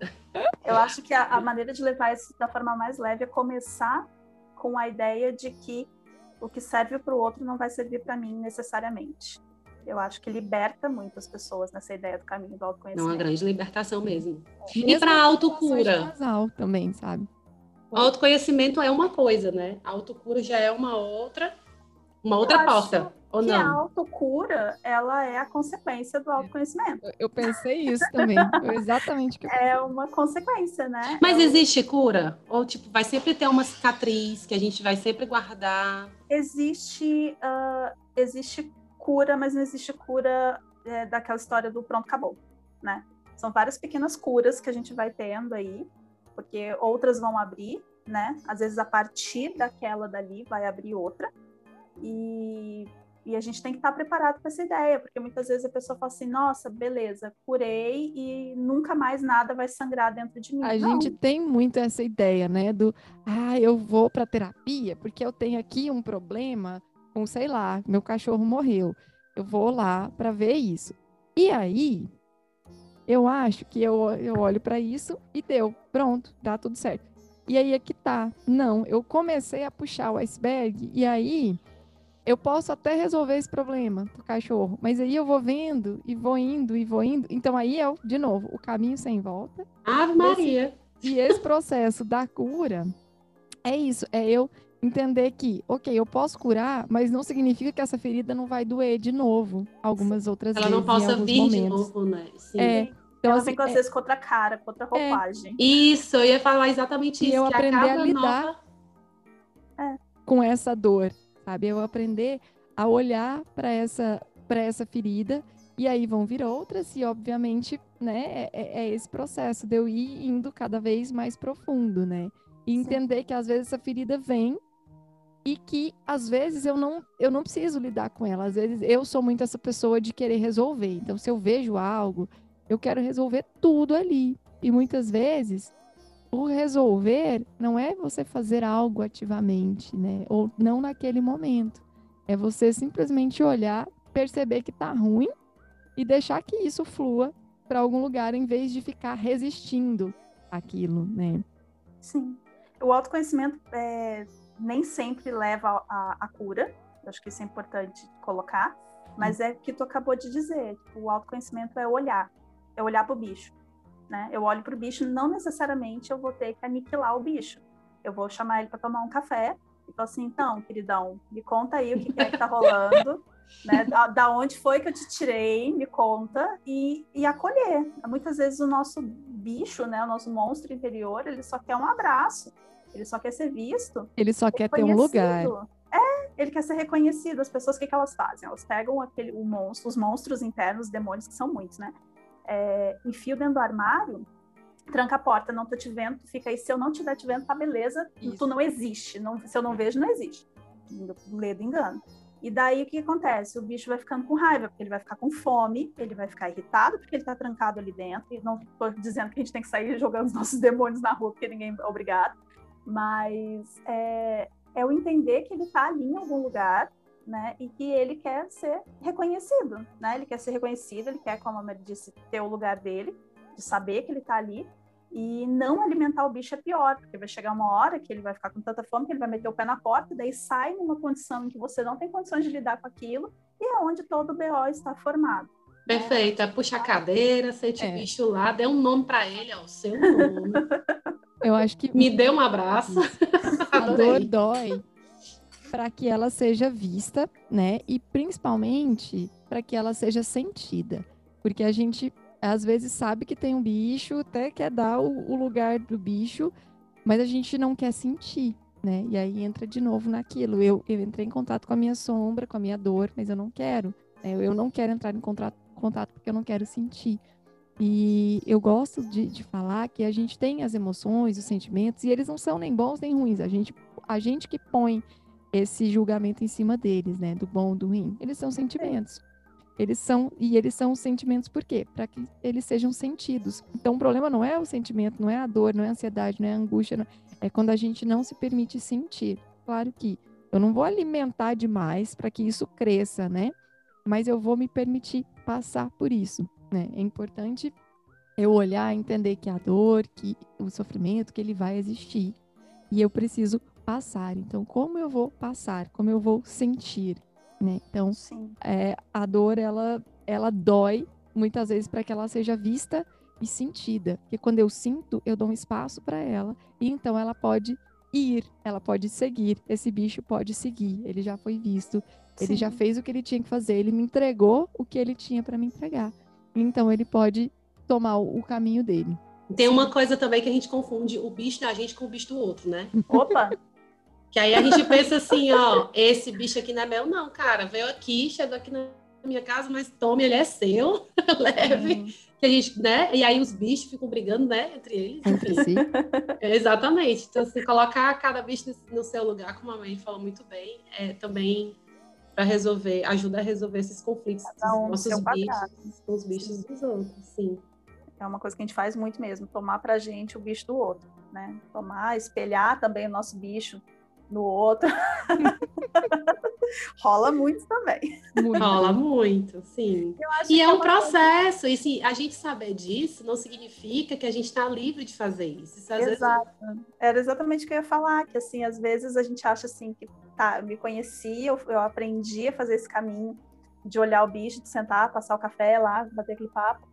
Eu acho que a, a maneira de levar isso da forma mais leve é começar com a ideia de que o que serve para o outro não vai servir para mim necessariamente. Eu acho que liberta muitas pessoas nessa ideia do caminho do autoconhecimento. É uma grande libertação mesmo. É. E para a autocura. casal também, sabe? O autoconhecimento é uma coisa, né? A autocura já é uma outra, uma outra porta. Ou que não? a autocura, ela é a consequência do autoconhecimento. Eu pensei isso também. Foi exatamente o que eu pensei. É uma consequência, né? Mas é existe cura? Ou, tipo, vai sempre ter uma cicatriz que a gente vai sempre guardar? Existe, uh, existe cura, mas não existe cura é, daquela história do pronto, acabou, né? São várias pequenas curas que a gente vai tendo aí, porque outras vão abrir, né? Às vezes a partir daquela dali vai abrir outra. E e a gente tem que estar preparado para essa ideia, porque muitas vezes a pessoa fala assim: nossa, beleza, curei e nunca mais nada vai sangrar dentro de mim. A Não. gente tem muito essa ideia, né? Do, ah, eu vou para terapia porque eu tenho aqui um problema com, sei lá, meu cachorro morreu. Eu vou lá para ver isso. E aí, eu acho que eu, eu olho para isso e deu, pronto, tá tudo certo. E aí é que tá. Não, eu comecei a puxar o iceberg e aí eu posso até resolver esse problema do cachorro, mas aí eu vou vendo e vou indo e vou indo. Então aí é, de novo, o caminho sem volta. Ave Maria! Esse, e esse processo da cura é isso, é eu entender que, ok, eu posso curar, mas não significa que essa ferida não vai doer de novo algumas outras Ela vezes. Ela não possa vir momentos. de novo, né? Sim. É. Então, Ela assim, vem, às é, vezes, com outra cara, com outra é. roupagem. É. Isso, eu ia falar exatamente isso. E eu aprender a lidar nova... É. com essa dor sabe? Eu aprender a olhar para essa para essa ferida e aí vão vir outras e obviamente, né, é, é, é, esse processo de eu ir indo cada vez mais profundo, né? E entender Sim. que às vezes essa ferida vem e que às vezes eu não eu não preciso lidar com ela. Às vezes eu sou muito essa pessoa de querer resolver. Então se eu vejo algo, eu quero resolver tudo ali. E muitas vezes o resolver não é você fazer algo ativamente, né? Ou não naquele momento. É você simplesmente olhar, perceber que tá ruim e deixar que isso flua para algum lugar em vez de ficar resistindo aquilo, né? Sim. O autoconhecimento é, nem sempre leva à cura. Eu acho que isso é importante colocar. Mas é o que tu acabou de dizer. O autoconhecimento é olhar. É olhar para o bicho né? Eu olho para o bicho, não necessariamente eu vou ter que aniquilar o bicho. Eu vou chamar ele para tomar um café e falar assim, então, queridão, me conta aí o que, que é que tá rolando, né? Da, da, onde foi que eu te tirei, me conta e, e acolher. Muitas vezes o nosso bicho, né, o nosso monstro interior, ele só quer um abraço, ele só quer ser visto. Ele só quer ter um lugar. É, ele quer ser reconhecido. As pessoas, o que, que elas fazem? Elas pegam aquele, o monstro, os monstros internos, os demônios, que são muitos, né? É, enfio dentro do armário, tranca a porta, não tô te vendo, fica aí. Se eu não tiver te vendo, tá beleza, Isso. tu não existe. Não, se eu não vejo, não existe. Ledo engano. E daí o que acontece? O bicho vai ficando com raiva, porque ele vai ficar com fome, ele vai ficar irritado porque ele tá trancado ali dentro. E não tô dizendo que a gente tem que sair jogando os nossos demônios na rua, porque ninguém é obrigado. Mas é, é o entender que ele tá ali em algum lugar né? E que ele quer ser reconhecido, né? Ele quer ser reconhecido, ele quer, como a Mary disse, ter o lugar dele, de saber que ele está ali. E não alimentar o bicho é pior, porque vai chegar uma hora que ele vai ficar com tanta fome que ele vai meter o pé na porta, daí sai numa condição em que você não tem condições de lidar com aquilo, e é onde todo o BO está formado. Perfeito. É puxa a cadeira, sente é. o bicho lá, dê um nome para ele, é o seu nome. Eu acho que. Me dê um abraço. A dor dói para que ela seja vista, né? E principalmente para que ela seja sentida. Porque a gente às vezes sabe que tem um bicho, até quer dar o, lugar do bicho, mas a gente não quer sentir, né? E aí entra de novo naquilo. Eu, eu entrei em contato com a minha sombra, com a minha dor, mas eu não quero. Né? Eu não quero entrar em contato, contato porque eu não quero sentir. E eu gosto de, de falar que a gente tem as emoções, os sentimentos, e eles não são nem bons nem ruins. A gente, a gente que põe esse julgamento em cima deles, né? Do bom, do ruim. Eles são sentimentos. Eles são, e eles são sentimentos por quê? Para que eles sejam sentidos. Então o problema não é o sentimento, não é a dor, não é a ansiedade, não é a angústia, não, é quando a gente não se permite sentir. Claro que eu não vou alimentar demais para que isso cresça, né? Mas eu vou me permitir passar por isso, né? É importante eu olhar, entender que a dor, que o sofrimento, que ele vai existir. E eu preciso passar. Então, como eu vou passar? Como eu vou sentir? né? Então, é, a dor ela ela dói muitas vezes para que ela seja vista e sentida. Porque quando eu sinto, eu dou um espaço para ela e então ela pode ir, ela pode seguir. Esse bicho pode seguir. Ele já foi visto, Sim. ele já fez o que ele tinha que fazer, ele me entregou o que ele tinha para me entregar. Então ele pode tomar o caminho dele. Tem uma coisa também que a gente confunde o bicho da gente com o bicho do outro, né? Opa! Que aí a gente pensa assim, ó, esse bicho aqui não é meu, não, cara. Veio aqui, chegou aqui na minha casa, mas tome, ele é seu, leve. Uhum. Que a gente, né? E aí os bichos ficam brigando, né, entre eles. Enfim. Exatamente. Então, se assim, colocar cada bicho no seu lugar, como a mãe falou muito bem, é também para resolver, ajuda a resolver esses conflitos um nossos bichos com os bichos dos outros, sim. É uma coisa que a gente faz muito mesmo, tomar pra gente o bicho do outro, né? Tomar, espelhar também o nosso bicho no outro. Rola muito também. Muito. Rola muito, sim. E é, é um processo. E assim, a gente saber disso não significa que a gente está livre de fazer isso. isso Exato. Vezes... Era exatamente o que eu ia falar, que assim, às vezes a gente acha assim que tá, eu me conheci, eu, eu aprendi a fazer esse caminho de olhar o bicho, de sentar, passar o café lá, bater aquele papo.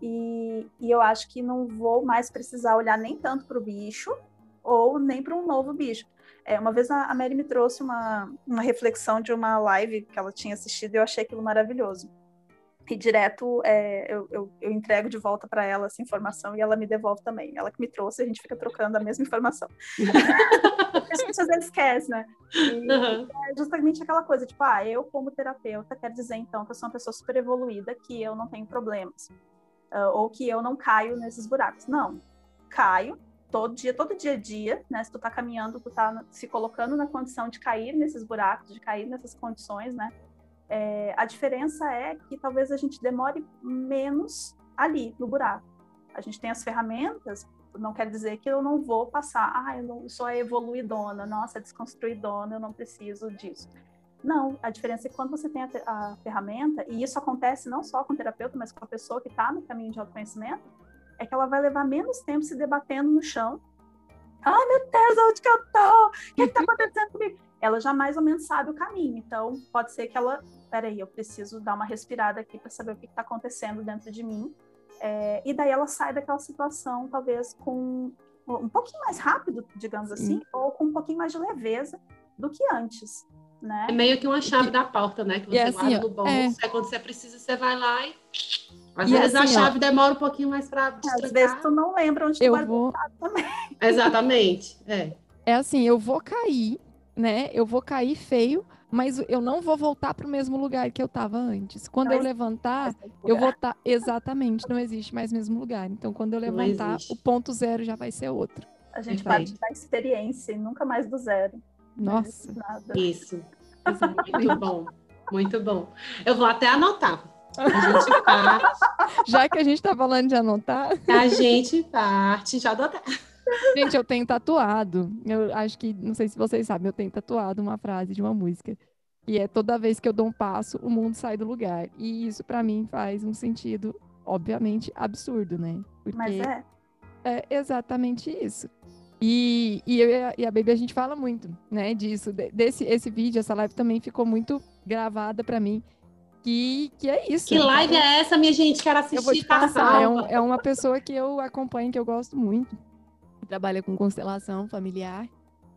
E, e eu acho que não vou mais precisar olhar nem tanto para o bicho ou nem para um novo bicho. É, uma vez a Mary me trouxe uma, uma reflexão de uma live que ela tinha assistido e eu achei aquilo maravilhoso. E direto é, eu, eu, eu, entrego de volta para ela essa informação e ela me devolve também. Ela que me trouxe, a gente fica trocando a mesma informação. a gente às vezes esquece, né? E uhum. é justamente aquela coisa, tipo, ah, eu como terapeuta quero dizer então que eu sou uma pessoa super evoluída, que eu não tenho problemas. Uh, ou que eu não caio nesses buracos. Não, caio, todo dia, todo dia a dia, né? Se tu tá caminhando, tu tá se colocando na condição de cair nesses buracos, de cair nessas condições, né? É, a diferença é que talvez a gente demore menos ali no buraco. A gente tem as ferramentas, não quer dizer que eu não vou passar, ah, eu não sou a evoluidona, nossa, desconstruidona, eu não preciso disso. Não, a diferença é que quando você tem a, a ferramenta, e isso acontece não só com o terapeuta, mas com a pessoa que está no caminho de autoconhecimento, é que ela vai levar menos tempo se debatendo no chão. Ai, meu Deus, onde que eu tô? O que está acontecendo comigo? Ela já mais ou menos sabe o caminho. Então, pode ser que ela. Peraí, eu preciso dar uma respirada aqui para saber o que está acontecendo dentro de mim. É, e daí ela sai daquela situação, talvez com um pouquinho mais rápido, digamos assim, ou com um pouquinho mais de leveza do que antes. Né? É meio que uma chave da porta, né? Que você assim, guarda no bolso. É... quando você precisa, você vai lá e às e vezes assim, a chave ó, demora um pouquinho mais para Às vezes tu não lembra onde eu tu vou... também. Exatamente, é. É assim, eu vou cair, né? Eu vou cair feio, mas eu não vou voltar para o mesmo lugar que eu estava antes. Quando não eu levantar, eu vou estar... Tá... Exatamente, não existe mais mesmo lugar. Então, quando eu levantar, o ponto zero já vai ser outro. A gente parte da experiência e nunca mais do zero. Nossa. Isso. Muito bom. Muito bom. Eu vou até anotar a gente parte. Já que a gente tá falando de anotar. A gente parte de adotar. Gente, eu tenho tatuado. Eu acho que, não sei se vocês sabem, eu tenho tatuado uma frase de uma música. E é toda vez que eu dou um passo, o mundo sai do lugar. E isso para mim faz um sentido, obviamente, absurdo, né? Porque Mas é. É exatamente isso. E, e eu e a, e a Baby, a gente fala muito, né, disso. Desse esse vídeo, essa live também ficou muito gravada para mim que, que é isso. Que live é essa, minha gente? Quero assistir. Eu vou te tá passar. É, salva. um- é uma pessoa que eu acompanho, que eu gosto muito. Trabalha com constelação familiar.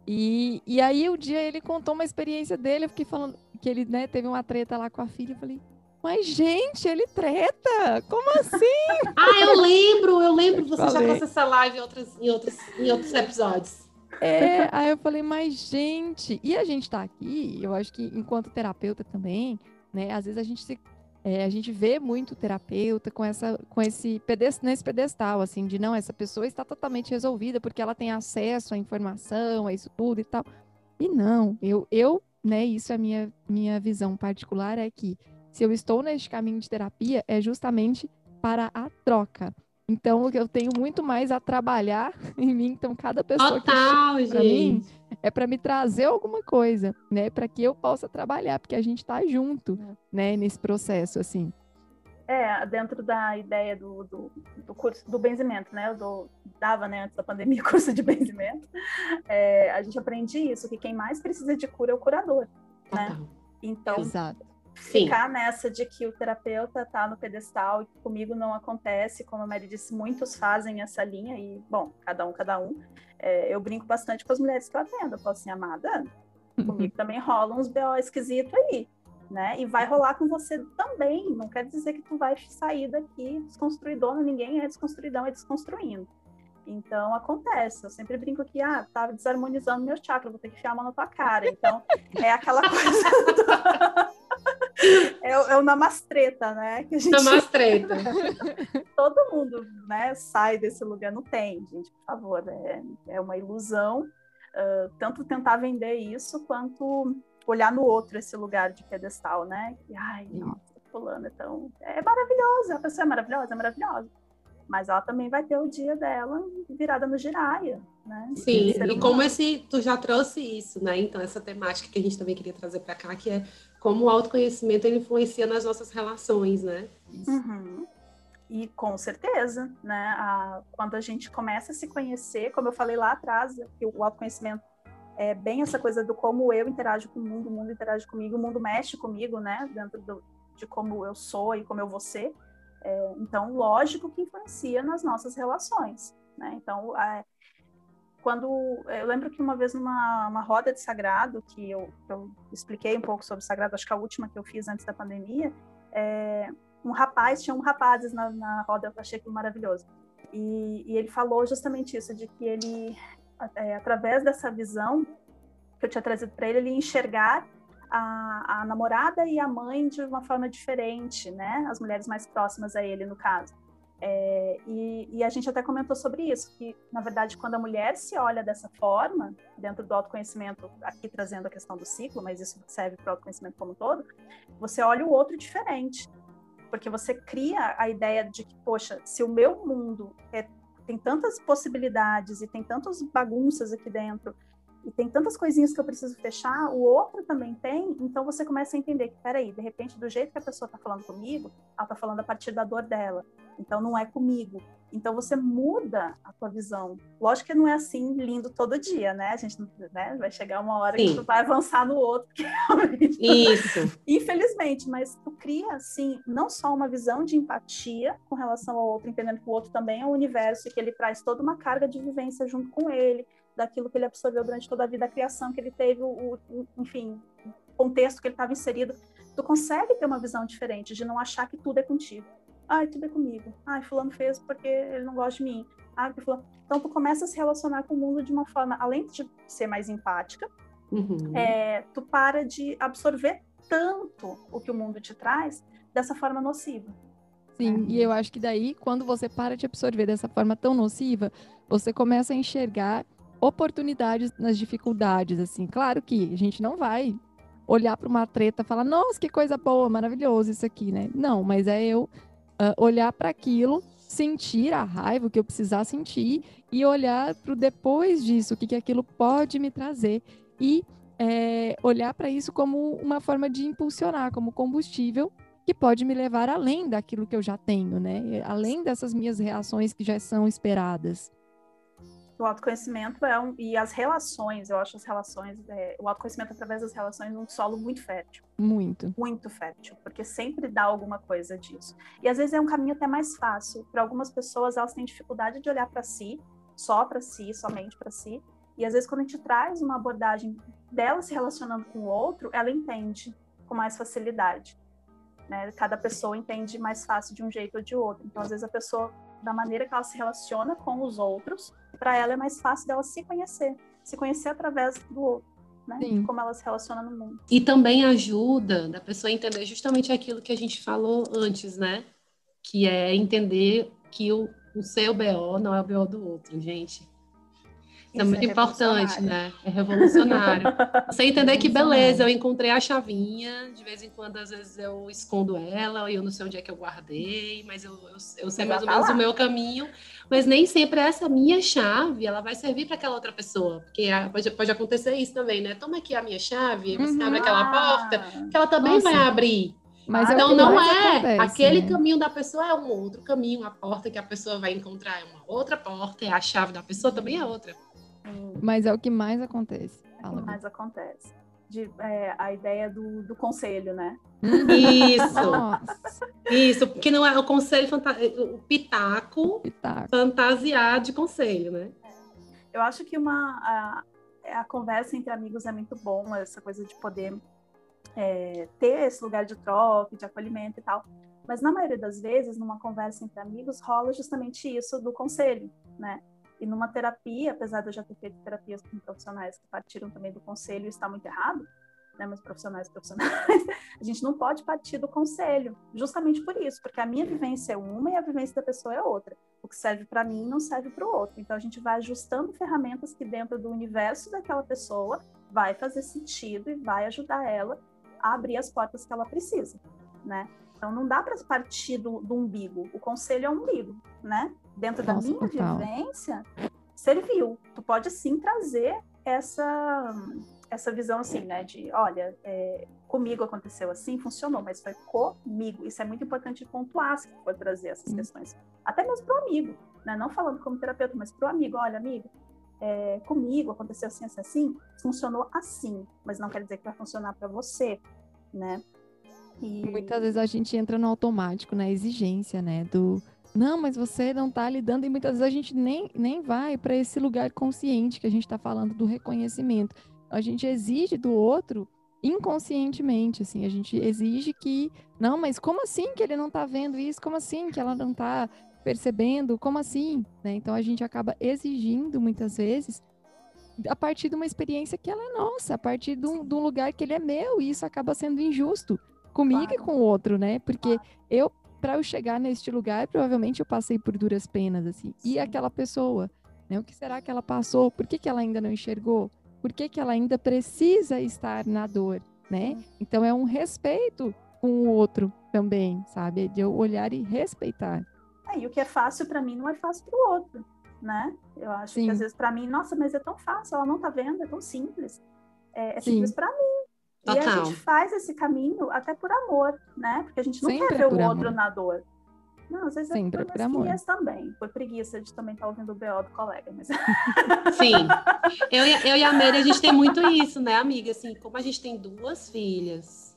E, e aí, o dia ele contou uma experiência dele. Eu fiquei falando que ele né, teve uma treta lá com a filha. Eu falei, mas gente, ele treta? Como assim? Ah, eu lembro, eu lembro. Você já Falei. trouxe essa live em, outras, em, outros, em outros episódios. É, aí eu falei, mas gente, e a gente tá aqui, eu acho que enquanto terapeuta também, né, às vezes a gente se, é, a gente vê muito terapeuta com essa, com esse pedes- nesse pedestal, assim, de não, essa pessoa está totalmente resolvida porque ela tem acesso à informação, a isso tudo e tal. E não, eu, eu, né, isso é a minha, minha visão particular, é que se eu estou neste caminho de terapia, é justamente para a troca. Então, eu tenho muito mais a trabalhar em mim. Então, cada pessoa que Total, pra mim, gente. é para me trazer alguma coisa, né? Para que eu possa trabalhar, porque a gente tá junto, né? Nesse processo, assim. É, dentro da ideia do, do, do curso do benzimento, né? Eu dou- dava, né, antes da pandemia, curso de benzimento. É, a gente aprende isso, que quem mais precisa de cura é o curador. né? Total. Então, Exato. Sim. ficar nessa de que o terapeuta está no pedestal e comigo não acontece, como a Mary disse, muitos fazem essa linha e, bom, cada um, cada um. É, eu brinco bastante com as mulheres que eu atendo. Eu falo assim, amada, comigo também rola uns BO esquisito aí, né? E vai rolar com você também. Não quer dizer que tu vai sair daqui desconstruidona, ninguém é desconstruidão, é desconstruindo. Então acontece, eu sempre brinco que ah, tava desarmonizando meu chakra, vou ter que enfiar a mão na tua cara. Então é aquela coisa. É, o- é o namastreta, né? Que a gente Tá mais treta. todo mundo né, sai desse lugar. Não tem, gente, por favor. É, é uma ilusão. ah, tanto tentar vender isso, quanto olhar no outro esse lugar de pedestal, né? Que, ai, nossa, fulano é tão... É maravilhosa, a pessoa é maravilhosa, é maravilhosa. Mas ela também vai ter o dia dela virada no giraia, né? Sim, e humano. como esse, tu já trouxe isso, né? Então, essa temática que a gente também queria trazer para cá, que é como o autoconhecimento ele influencia nas nossas relações, né? Uhum. E com certeza, né? a- quando a gente começa a se conhecer, como eu falei lá atrás, que o autoconhecimento é bem essa coisa do como eu interajo com o mundo, o mundo interage comigo, o mundo mexe comigo, né? Dentro do- de como eu sou e como eu vou ser. É, então, lógico que influencia nas nossas relações, né? Então, é, quando eu lembro que uma vez numa uma roda de sagrado que eu, eu expliquei um pouco sobre sagrado, acho que a última que eu fiz antes da pandemia, é, um rapaz, tinha um rapazes na, na roda, eu achei aquilo maravilhoso. E, e ele falou justamente isso, de que ele, é, através dessa visão que eu tinha trazido para ele, ele enxergar a, a namorada e a mãe de uma forma diferente, né? As mulheres mais próximas a ele, no caso. É, e, e a gente até comentou sobre isso, que, na verdade, quando a mulher se olha dessa forma, dentro do autoconhecimento, aqui trazendo a questão do ciclo, mas isso serve para o autoconhecimento como um todo, você olha o outro diferente. Porque você cria a ideia de que, poxa, se o meu mundo é, tem tantas possibilidades e tem tantas bagunças aqui dentro, e tem tantas coisinhas que eu preciso fechar, o outro também tem, então você começa a entender que, peraí, de repente, do jeito que a pessoa está falando comigo, ela está falando a partir da dor dela, então não é comigo. Então você muda a tua visão. Lógico que não é assim lindo todo dia, né? A gente né? vai chegar uma hora Sim. que tu vai avançar no outro, realmente Isso. Infelizmente, mas tu cria, assim, não só uma visão de empatia com relação ao outro, entendendo que o outro também é o universo e que ele traz toda uma carga de vivência junto com ele, daquilo que ele absorveu durante toda a vida, a criação que ele teve, o, o- enfim, o contexto que ele estava inserido. Tu consegue ter uma visão diferente, de não achar que tudo é contigo. Ai, tudo é comigo. Ai, fulano fez porque ele não gosta de mim. Ai, porque fulano... Então, tu começa a se relacionar com o mundo de uma forma, além de ser mais empática, Uhum. é, tu para de absorver tanto o que o mundo te traz dessa forma nociva. Sim, e eu acho que daí, quando você para de absorver dessa forma tão nociva, você começa a enxergar oportunidades nas dificuldades, assim. Claro que a gente não vai olhar para uma treta e falar, nossa, que coisa boa, maravilhoso isso aqui, né? Não, mas é eu ah, olhar para aquilo, sentir a raiva, o que eu precisar sentir, e olhar para o depois disso, o que, que aquilo pode me trazer. E é, olhar para isso como uma forma de impulsionar, como combustível que pode me levar além daquilo que eu já tenho, né? Além dessas minhas reações que já são esperadas. O autoconhecimento é um. E as relações, eu acho as relações. É, o autoconhecimento através das relações é um solo muito fértil. Muito. Muito fértil, porque sempre dá alguma coisa disso. E às vezes é um caminho até mais fácil. Para algumas pessoas, elas têm dificuldade de olhar para si, só para si, somente para si. E às vezes, quando a gente traz uma abordagem dela se relacionando com o outro, ela entende com mais facilidade. Né? Cada pessoa entende mais fácil de um jeito ou de outro. Então, às vezes, a pessoa da maneira que ela se relaciona com os outros, para ela é mais fácil dela se conhecer, se conhecer através do outro, né? De como ela se relaciona no mundo. E também ajuda da pessoa a entender justamente aquilo que a gente falou antes, né? Que é entender que o, o seu BO não é o BO do outro, gente. Isso, é muito é importante, né? É revolucionário. Você entender que, beleza, eu encontrei a chavinha, de vez em quando, às vezes, eu escondo ela, e eu não sei onde é que eu guardei, mas eu, eu, eu sei mais ou menos o meu caminho. Mas nem sempre essa minha chave, ela vai servir para aquela outra pessoa. Porque pode, pode acontecer isso também, né? Toma aqui a minha chave, você uhum. abre aquela ah. porta, que ela também Nossa. vai abrir. Mas então é não é acontece, aquele né? caminho da pessoa é um outro caminho, a porta que a pessoa vai encontrar é uma outra porta, e a chave da pessoa também é outra. Mas é o que mais acontece. É o que mais acontece. De, é, a ideia do, do conselho, né? Isso. Isso, porque não é o conselho o pitaco, pitaco, fantasiado de conselho, né? Eu acho que uma a, a, conversa entre amigos é muito bom, essa coisa de poder é, ter esse lugar de troca, de acolhimento e tal. Mas na maioria das vezes, numa conversa entre amigos, rola justamente isso do conselho, né? E numa terapia, apesar de eu já ter feito terapias com profissionais que partiram também do conselho, está muito errado, né, mas profissionais profissionais, a gente não pode partir do conselho, justamente por isso, porque a minha vivência é uma e a vivência da pessoa é outra. O que serve para mim não serve para o outro. Então a gente vai ajustando ferramentas que dentro do universo daquela pessoa vai fazer sentido e vai ajudar ela a abrir as portas que ela precisa, né? Então não dá para partir do, do, umbigo. O conselho é um umbigo, né? Dentro Nossa, da minha total. vivência, serviu. Tu pode sim trazer essa essa visão assim, né? De, olha, é, comigo aconteceu assim, funcionou, mas foi comigo. Isso é muito importante pontuar se for trazer essas questões. Até mesmo para o amigo, né? Não falando como terapeuta, mas para o amigo. Olha, amigo, é, comigo aconteceu assim, assim, assim, funcionou assim, mas não quer dizer que vai funcionar para você, né? E... Muitas vezes a gente entra no automático, na exigência, né? Do não, mas você não está lidando, e muitas vezes a gente nem, nem vai para esse lugar consciente que a gente está falando do reconhecimento. A gente exige do outro inconscientemente, assim, a gente exige que, não, mas como assim que ele não está vendo isso? Como assim que ela não está percebendo? Como assim? Né? Então a gente acaba exigindo muitas vezes a partir de uma experiência que ela é nossa, a partir de um, de um lugar que ele é meu, e isso acaba sendo injusto comigo claro. e com o outro, né? Porque claro. eu, para eu chegar neste lugar, provavelmente eu passei por duras penas, assim. Sim. E aquela pessoa, né? O que será que ela passou? Por que, que ela ainda não enxergou? Por que, que ela ainda precisa estar na dor, né? Então é um respeito com o outro também, sabe? De eu olhar e respeitar. É, e o que é fácil para mim não é fácil para o outro, né? Eu acho Sim. que às vezes para mim, nossa, mas é tão fácil, ela não tá vendo, é tão simples. É, é simples para mim, Total. E a gente faz esse caminho até por amor, né? Porque a gente não Sempre quer ver o outro na dor. Não, às vezes é Sempre é por amor. também, por preguiça de também estar tá ouvindo o BO do colega. Mas... Sim, eu, eu e a Mary, a gente tem muito isso, né, amiga? Assim, como a gente tem duas filhas,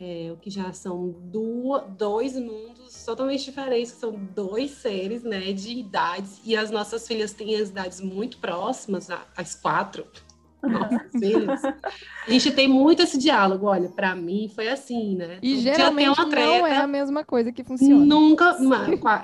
é, o que já são duas, dois mundos totalmente diferentes, são dois seres, né, de idades, e as nossas filhas têm as idades muito próximas, as quatro, nossos A gente tem muito esse diálogo. Olha, para mim foi assim, né? E Todo geralmente uma treta, não é a mesma coisa que funciona. Nunca,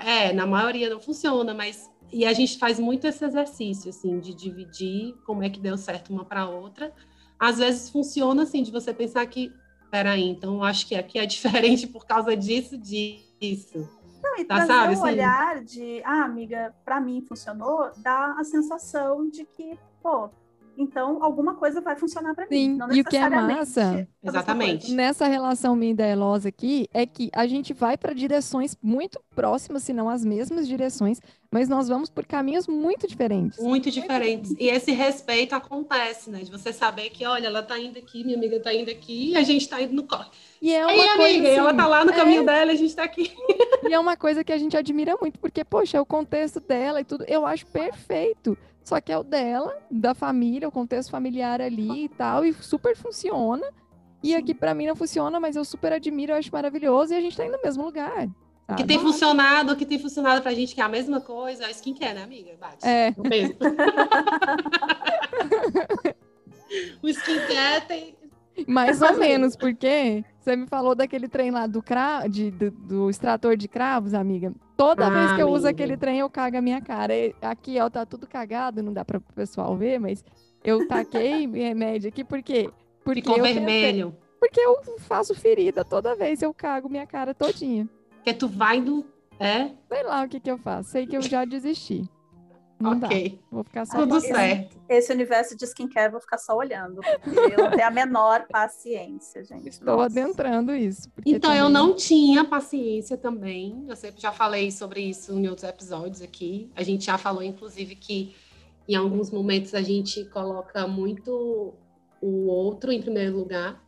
é, na maioria não funciona, mas e a gente faz muito esse exercício assim de dividir como é que deu certo uma para outra. Às vezes funciona assim de você pensar que, peraí, então acho que aqui é diferente por causa disso, disso. Não, e tá, trazer sabe, um assim? olhar de, ah, amiga, para mim funcionou, dá a sensação de que, pô, então, alguma coisa vai funcionar para mim. Não e o que é massa, exatamente. Nessa relação minha e aqui, é que a gente vai para direções muito próximas, se não as mesmas direções, mas nós vamos por caminhos muito diferentes. Muito diferentes. E esse respeito acontece, né? De você saber que, olha, ela tá indo aqui, minha amiga tá indo aqui, e a gente tá indo no corre. E é uma Aí, coisa amiga, assim, ela tá lá no é, caminho dela, e a gente tá aqui. E é uma coisa que a gente admira muito, porque, poxa, é o contexto dela e tudo, eu acho perfeito. Só que é o dela, da família, o contexto familiar ali e tal, e super funciona. E aqui pra mim não funciona, mas eu super admiro, eu acho maravilhoso, e a gente tá indo no mesmo lugar. O que tem funcionado, o que tem funcionado pra gente, que é a mesma coisa, é a skincare, né, amiga? Bate. É. O peso. o skincare tem. Mais ou menos, porque você me falou daquele trem lá do, cra... de, do, do extrator de cravos, amiga. Toda Ah, vez que eu uso amiga. aquele trem, eu cago a minha cara. E Aqui, ó, tá tudo cagado, não dá para o pessoal ver, mas eu taquei remédio aqui, por quê? Porque Ficou vermelho. Porque eu faço ferida toda vez, eu cago minha cara todinha. Porque tu vai no. É? Sei lá o que que eu faço, sei que eu já desisti. Não dá, ok. vou ficar só Tudo certo. Esse universo de skincare eu vou ficar só olhando. Eu não tenho a menor paciência, gente. Estou Nossa. adentrando isso. Então, eu também- não tinha paciência também. Eu sempre já falei sobre isso em outros episódios aqui. A gente já falou, inclusive, que em alguns momentos a gente coloca muito o outro em primeiro lugar.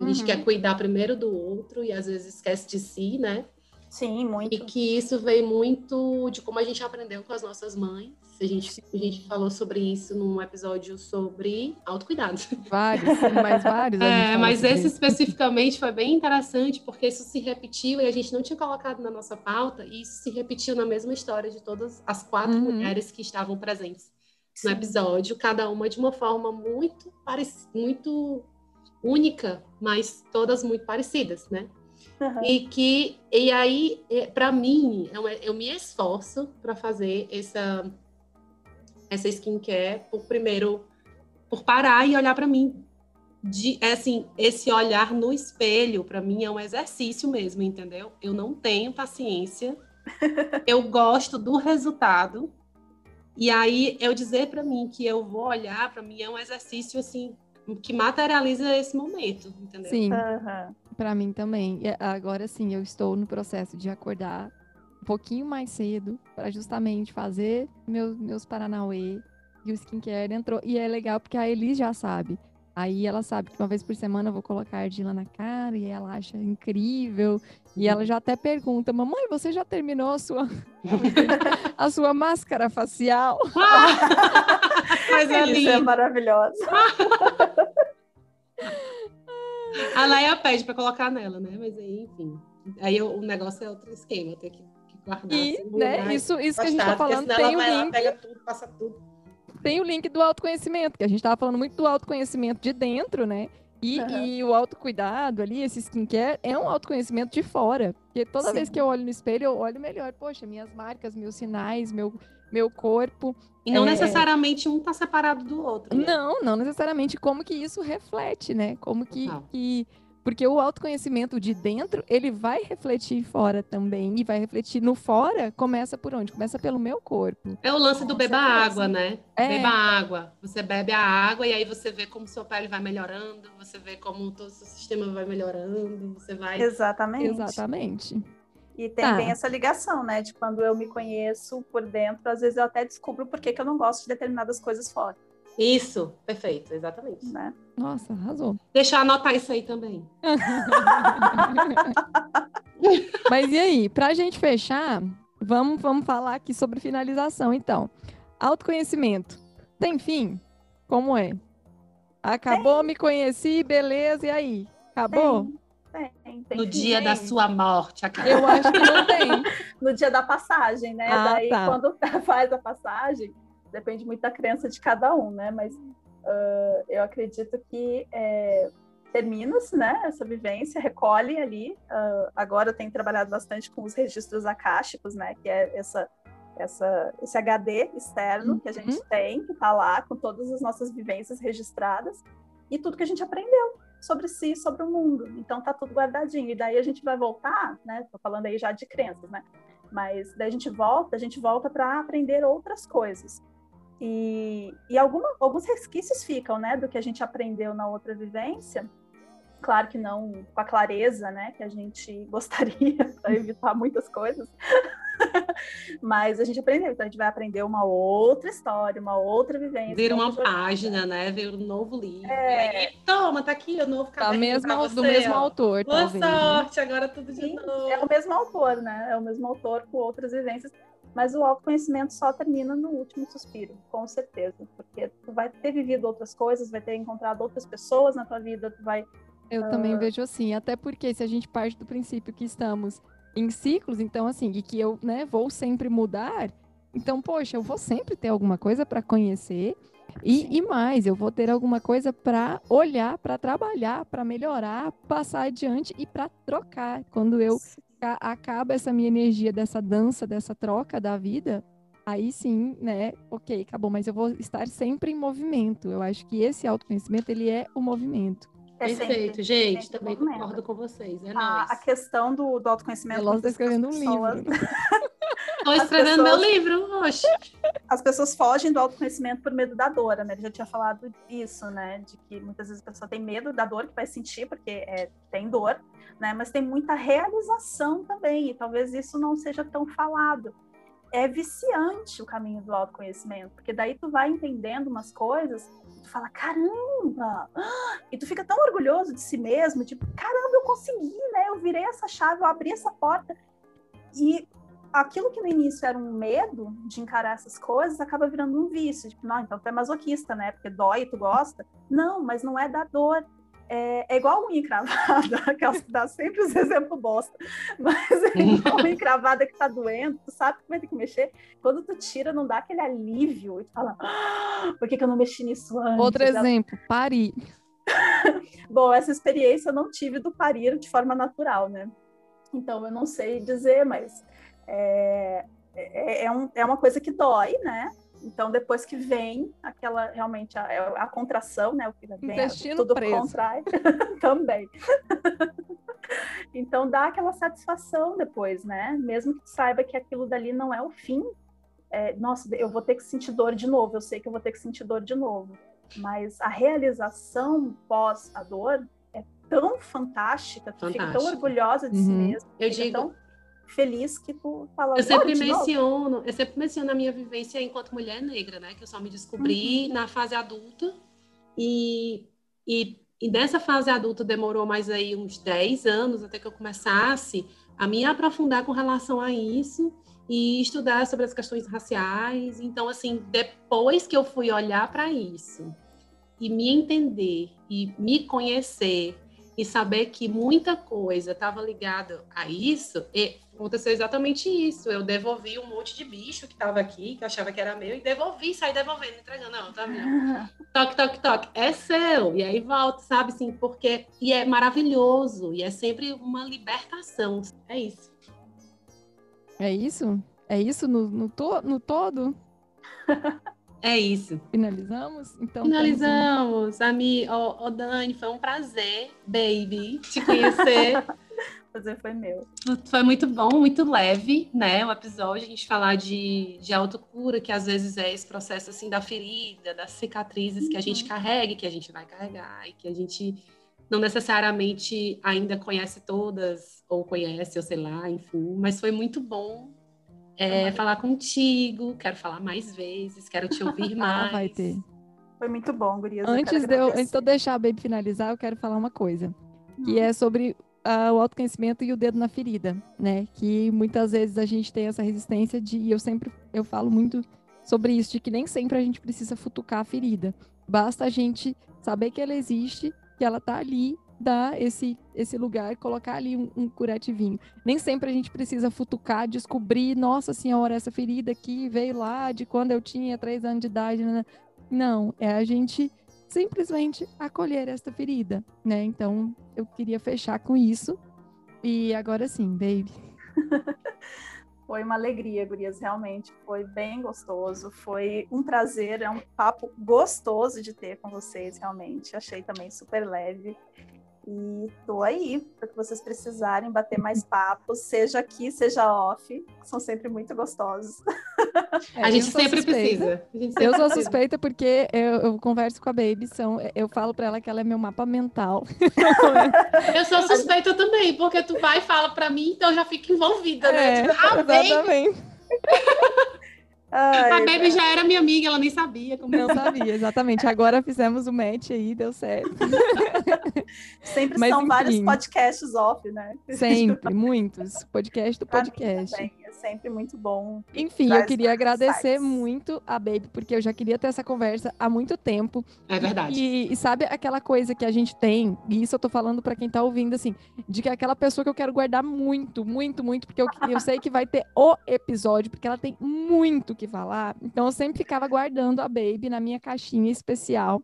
A gente Uhum. quer cuidar primeiro do outro e às vezes esquece de si, né? Sim, muito. E que isso veio muito de como a gente aprendeu com as nossas mães. A gente, a gente falou sobre isso num episódio sobre autocuidado. Vários, mas vários. É, mas esse isso. especificamente foi bem interessante, porque isso se repetiu e a gente não tinha colocado na nossa pauta, e isso se repetiu na mesma história de todas as quatro Uhum. mulheres que estavam presentes no episódio, cada uma de uma forma muito parecida, muito única, mas todas muito parecidas, né? Aham. E que e aí, para mim, eu, eu me esforço para fazer essa essa skincare por primeiro por parar e olhar para mim. De, é assim, esse olhar no espelho para mim é um exercício mesmo, entendeu? Eu não tenho paciência. eu gosto do resultado. E aí eu dizer para mim que eu vou olhar para mim é um exercício assim que materializa esse momento, entendeu? Sim, Aham. Pra mim também. Agora sim, eu estou no processo de acordar um pouquinho mais cedo para justamente fazer meus, meus Paranauê. E o skincare entrou. E é legal porque a Elis já sabe. Aí ela sabe que uma vez por semana eu vou colocar argila na cara e ela acha incrível. E ela já até pergunta: Mamãe, você já terminou a sua, a sua máscara facial? Mas é Isso é lindo. maravilhoso. A Leia pede pra colocar nela, né? Mas aí, enfim. Aí eu- o negócio é outro esquema, eu tenho que, que guardar. E, assim, né, isso, isso que a gente tá porque falando tem ela o vai link. pega tudo, passa tudo. tem o link do autoconhecimento, que a gente estava falando muito do autoconhecimento de dentro, né? E, Aham. e o autocuidado ali, esse skincare, é um autoconhecimento de fora. Porque toda vez Sim. que eu olho no espelho, eu olho melhor. Poxa, minhas marcas, meus sinais, meu, meu corpo. E não É. necessariamente um tá separado do outro. né? Não, não necessariamente como que isso reflete, né? Como que, que... Porque o autoconhecimento de dentro, ele vai refletir fora também. E vai refletir no fora, começa por onde? Começa pelo meu corpo. É o lance do beba água, né? É. Beba água. Você bebe a água e aí você vê como sua pele vai melhorando, você vê como todo o seu sistema vai melhorando, você vai. Exatamente. Exatamente. E tem Tá. bem essa ligação, né? De quando eu me conheço por dentro, às vezes eu até descubro por que, que eu não gosto de determinadas coisas fora, Isso, perfeito, exatamente. né? Nossa, arrasou. Deixa eu anotar isso aí também. Mas e aí, pra gente fechar, vamos, vamos falar aqui sobre finalização, então. Autoconhecimento. Tem fim? Como é? Acabou, me conheci, beleza, e aí? Acabou? Tem, tem, tem No fim. dia da Tem. sua morte, a Eu acho que não tem. No dia da passagem, né? Ah, Daí, tá. quando faz a passagem, depende muito da crença de cada um, né? Mas ah, eu acredito que é, termina-se, né? Essa vivência, recolhe ali. ah, agora eu tenho trabalhado bastante com os registros acásticos, né? Que é essa, essa, esse HD externo que a gente tem, que está lá com todas as nossas vivências registradas e tudo que a gente aprendeu sobre si, sobre o mundo. Então tá tudo guardadinho. E daí a gente vai voltar, né? Tô falando aí já de crenças, né? Mas daí a gente volta, a gente volta para aprender outras coisas. E, e alguma, alguns resquícios ficam, né, do que a gente aprendeu na outra vivência. Claro que não com a clareza, né, que a gente gostaria para evitar muitas coisas. Mas a gente aprendeu, então a gente vai aprender uma outra história, uma outra vivência. Vira uma página, né? Ver um novo livro. É... Aí, toma, tá aqui o novo tá mesmo, Do mesmo autor, Boa talvez, né? sorte, agora tudo de Sim, novo. É o mesmo autor, né? É o mesmo autor com outras vivências. Mas o autoconhecimento só termina no último suspiro, com certeza. Porque tu vai ter vivido outras coisas, vai ter encontrado outras pessoas na tua vida, tu vai eu uh... também vejo assim, até porque se a gente parte do princípio que estamos em ciclos, então assim, e que eu, né, vou sempre mudar, então, poxa, eu vou sempre ter alguma coisa para conhecer e, e, mais, eu vou ter alguma coisa para olhar, para trabalhar, para melhorar, passar adiante e para trocar. Quando eu acaba essa minha energia dessa dança, dessa troca da vida, aí sim, né? Ok, acabou, mas eu vou estar sempre em movimento. Eu acho que esse autoconhecimento ele é o movimento. É Perfeito, gente, sempre também concordo com vocês. É a, a, questão do, do autoconhecimento. Ela está escrevendo um livro. Estou escrevendo pessoas, meu livro, oxe. As pessoas fogem do autoconhecimento por medo da dor, né? Ele já tinha falado isso, né? De que muitas vezes a pessoa tem medo da dor que vai sentir, porque é, tem dor, né? Mas tem muita realização também, e talvez isso não seja tão falado é viciante o caminho do autoconhecimento, porque daí tu vai entendendo umas coisas, tu fala, caramba! E tu fica tão orgulhoso de si mesmo, tipo, caramba, eu consegui, né? Eu virei essa chave, eu abri essa porta. E aquilo que no início era um medo de encarar essas coisas acaba virando um vício. Tipo, não, então tu é masoquista, né? Porque dói e tu gosta. Não, mas não é da dor, é, é igual unha encravada, que dá sempre os exemplos bosta, mas é igual unha encravada que tá doendo, tu sabe que vai ter que mexer, quando tu tira não dá aquele alívio, e tu fala, ah, por que, que eu não mexi nisso antes? Outro exemplo, parir. Bom, essa experiência eu não tive do parir de forma natural, né? Então eu não sei dizer, mas é, é, é, um, é uma coisa que dói, né? Então, depois que vem aquela realmente a, é a contração, né? O que vem, Intestino tudo preso. contrai também. então dá aquela satisfação depois, né? Mesmo que saiba que aquilo dali não é o fim. É, nossa, eu vou ter que sentir dor de novo. Eu sei que eu vou ter que sentir dor de novo. Mas a realização pós a dor é tão fantástica, tu fica tão orgulhosa de uhum. si mesmo. Eu digo, tão feliz que tu fala. Eu sempre menciono, eu sempre menciono a minha vivência enquanto mulher negra, né? Que eu só me descobri uhum. na fase adulta e, e, e nessa fase adulta demorou mais aí uns 10 anos até que eu começasse a me aprofundar com relação a isso e estudar sobre as questões raciais. Então, assim, depois que eu fui olhar para isso e me entender e me conhecer e saber que muita coisa estava ligada a isso, aconteceu exatamente isso. Eu devolvi um monte de bicho que estava aqui, que eu achava que era meu, e devolvi, saí devolvendo, entregando. Não, tá meu. toque, toque, toque. É seu. E aí volta, sabe, assim, porque. E é maravilhoso. E é sempre uma libertação. É isso. É isso? É isso no, no, to, no todo? É isso. Finalizamos? Então, Finalizamos. Ami, oh, oh, Dani, foi um prazer, baby, te conhecer. prazer foi meu. Foi muito bom, muito leve, né? O episódio, a gente falar de, de autocura, que às vezes é esse processo assim da ferida, das cicatrizes uhum. que a gente uhum. carrega, que a gente vai carregar, e que a gente não necessariamente ainda conhece todas, ou conhece, ou sei lá, enfim. Mas foi muito bom é, falar contigo, quero falar mais vezes, quero te ouvir mais. Ah, vai ter. Foi muito bom, Gurias. Antes de, eu, antes de eu deixar a Baby finalizar, eu quero falar uma coisa. Que hum. é sobre uh, o autoconhecimento e o dedo na ferida, né? Que muitas vezes a gente tem essa resistência de, e eu sempre eu falo muito sobre isso, de que nem sempre a gente precisa futucar a ferida. Basta a gente saber que ela existe, que ela tá ali, dar esse esse lugar, colocar ali um, um curativinho. Nem sempre a gente precisa futucar, descobrir, nossa senhora, essa ferida aqui veio lá de quando eu tinha três anos de idade. Né? Não, é a gente simplesmente acolher esta ferida, né? Então, eu queria fechar com isso. E agora sim, baby. Foi uma alegria, gurias, realmente. Foi bem gostoso. Foi um prazer, é um papo gostoso de ter com vocês, realmente. Achei também super leve. E tô aí para que vocês precisarem bater mais papos, seja aqui, seja off, são sempre muito gostosos. É, a gente sempre precisa. Gente sempre eu sou precisa. suspeita porque eu, eu, converso com a Baby, são, eu falo para ela que ela é meu mapa mental. eu sou suspeita também, porque tu vai e fala para mim, então eu já fico envolvida, né? É, tipo, ah, exatamente. Ai, a Baby já era minha amiga, ela nem sabia. Como não sabia, exatamente. Agora fizemos o match aí, deu certo. Sempre Mas, são enfim, vários podcasts off, né? Sempre, muitos. Podcast do podcast sempre muito bom. Enfim, eu queria agradecer sites. muito a Baby, porque eu já queria ter essa conversa há muito tempo. É verdade. E, e sabe aquela coisa que a gente tem, e isso eu tô falando para quem tá ouvindo, assim, de que é aquela pessoa que eu quero guardar muito, muito, muito, porque eu, eu sei que vai ter o episódio, porque ela tem muito que falar. Então eu sempre ficava guardando a Baby na minha caixinha especial.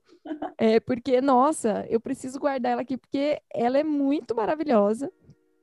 É, porque, nossa, eu preciso guardar ela aqui, porque ela é muito maravilhosa.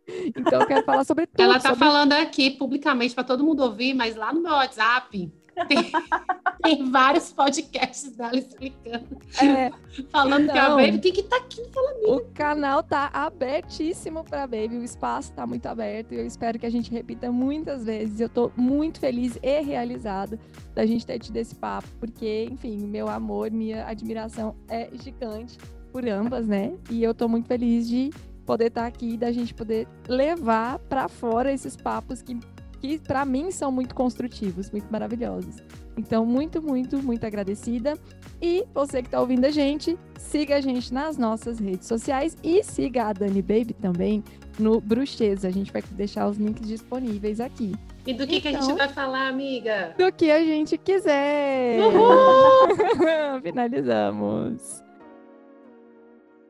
Então eu quero falar sobre tudo. Ela está sobre... falando aqui publicamente para todo mundo ouvir, mas lá no meu WhatsApp tem, tem vários podcasts dela explicando. É, falando então, que a Baby tem que estar tá aqui no O canal tá abertíssimo para Baby, o espaço está muito aberto e eu espero que a gente repita muitas vezes. Eu estou muito feliz e realizada da gente ter tido esse papo, porque, enfim, meu amor, minha admiração é gigante por ambas, né? E eu estou muito feliz de poder estar tá aqui, da gente poder levar para fora esses papos que, que para mim são muito construtivos, muito maravilhosos. Então, muito, muito, muito agradecida. E você que está ouvindo a gente, siga a gente nas nossas redes sociais e siga a Dani Baby também no Bruxês. A gente vai deixar os links disponíveis aqui. E do que, então, que a gente então, vai falar, amiga? Do que a gente quiser. Uhul! Finalizamos.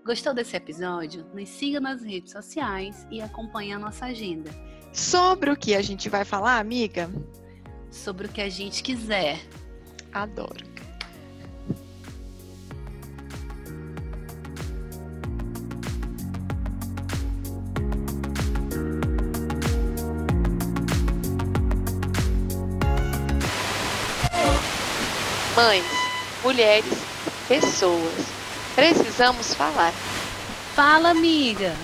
Gostou desse episódio? Nos siga nas redes sociais e acompanhe a nossa agenda. Sobre o que a gente vai falar, amiga? Sobre o que a gente quiser. Adoro. Mães, mulheres, pessoas Precisamos falar. Fala, amiga.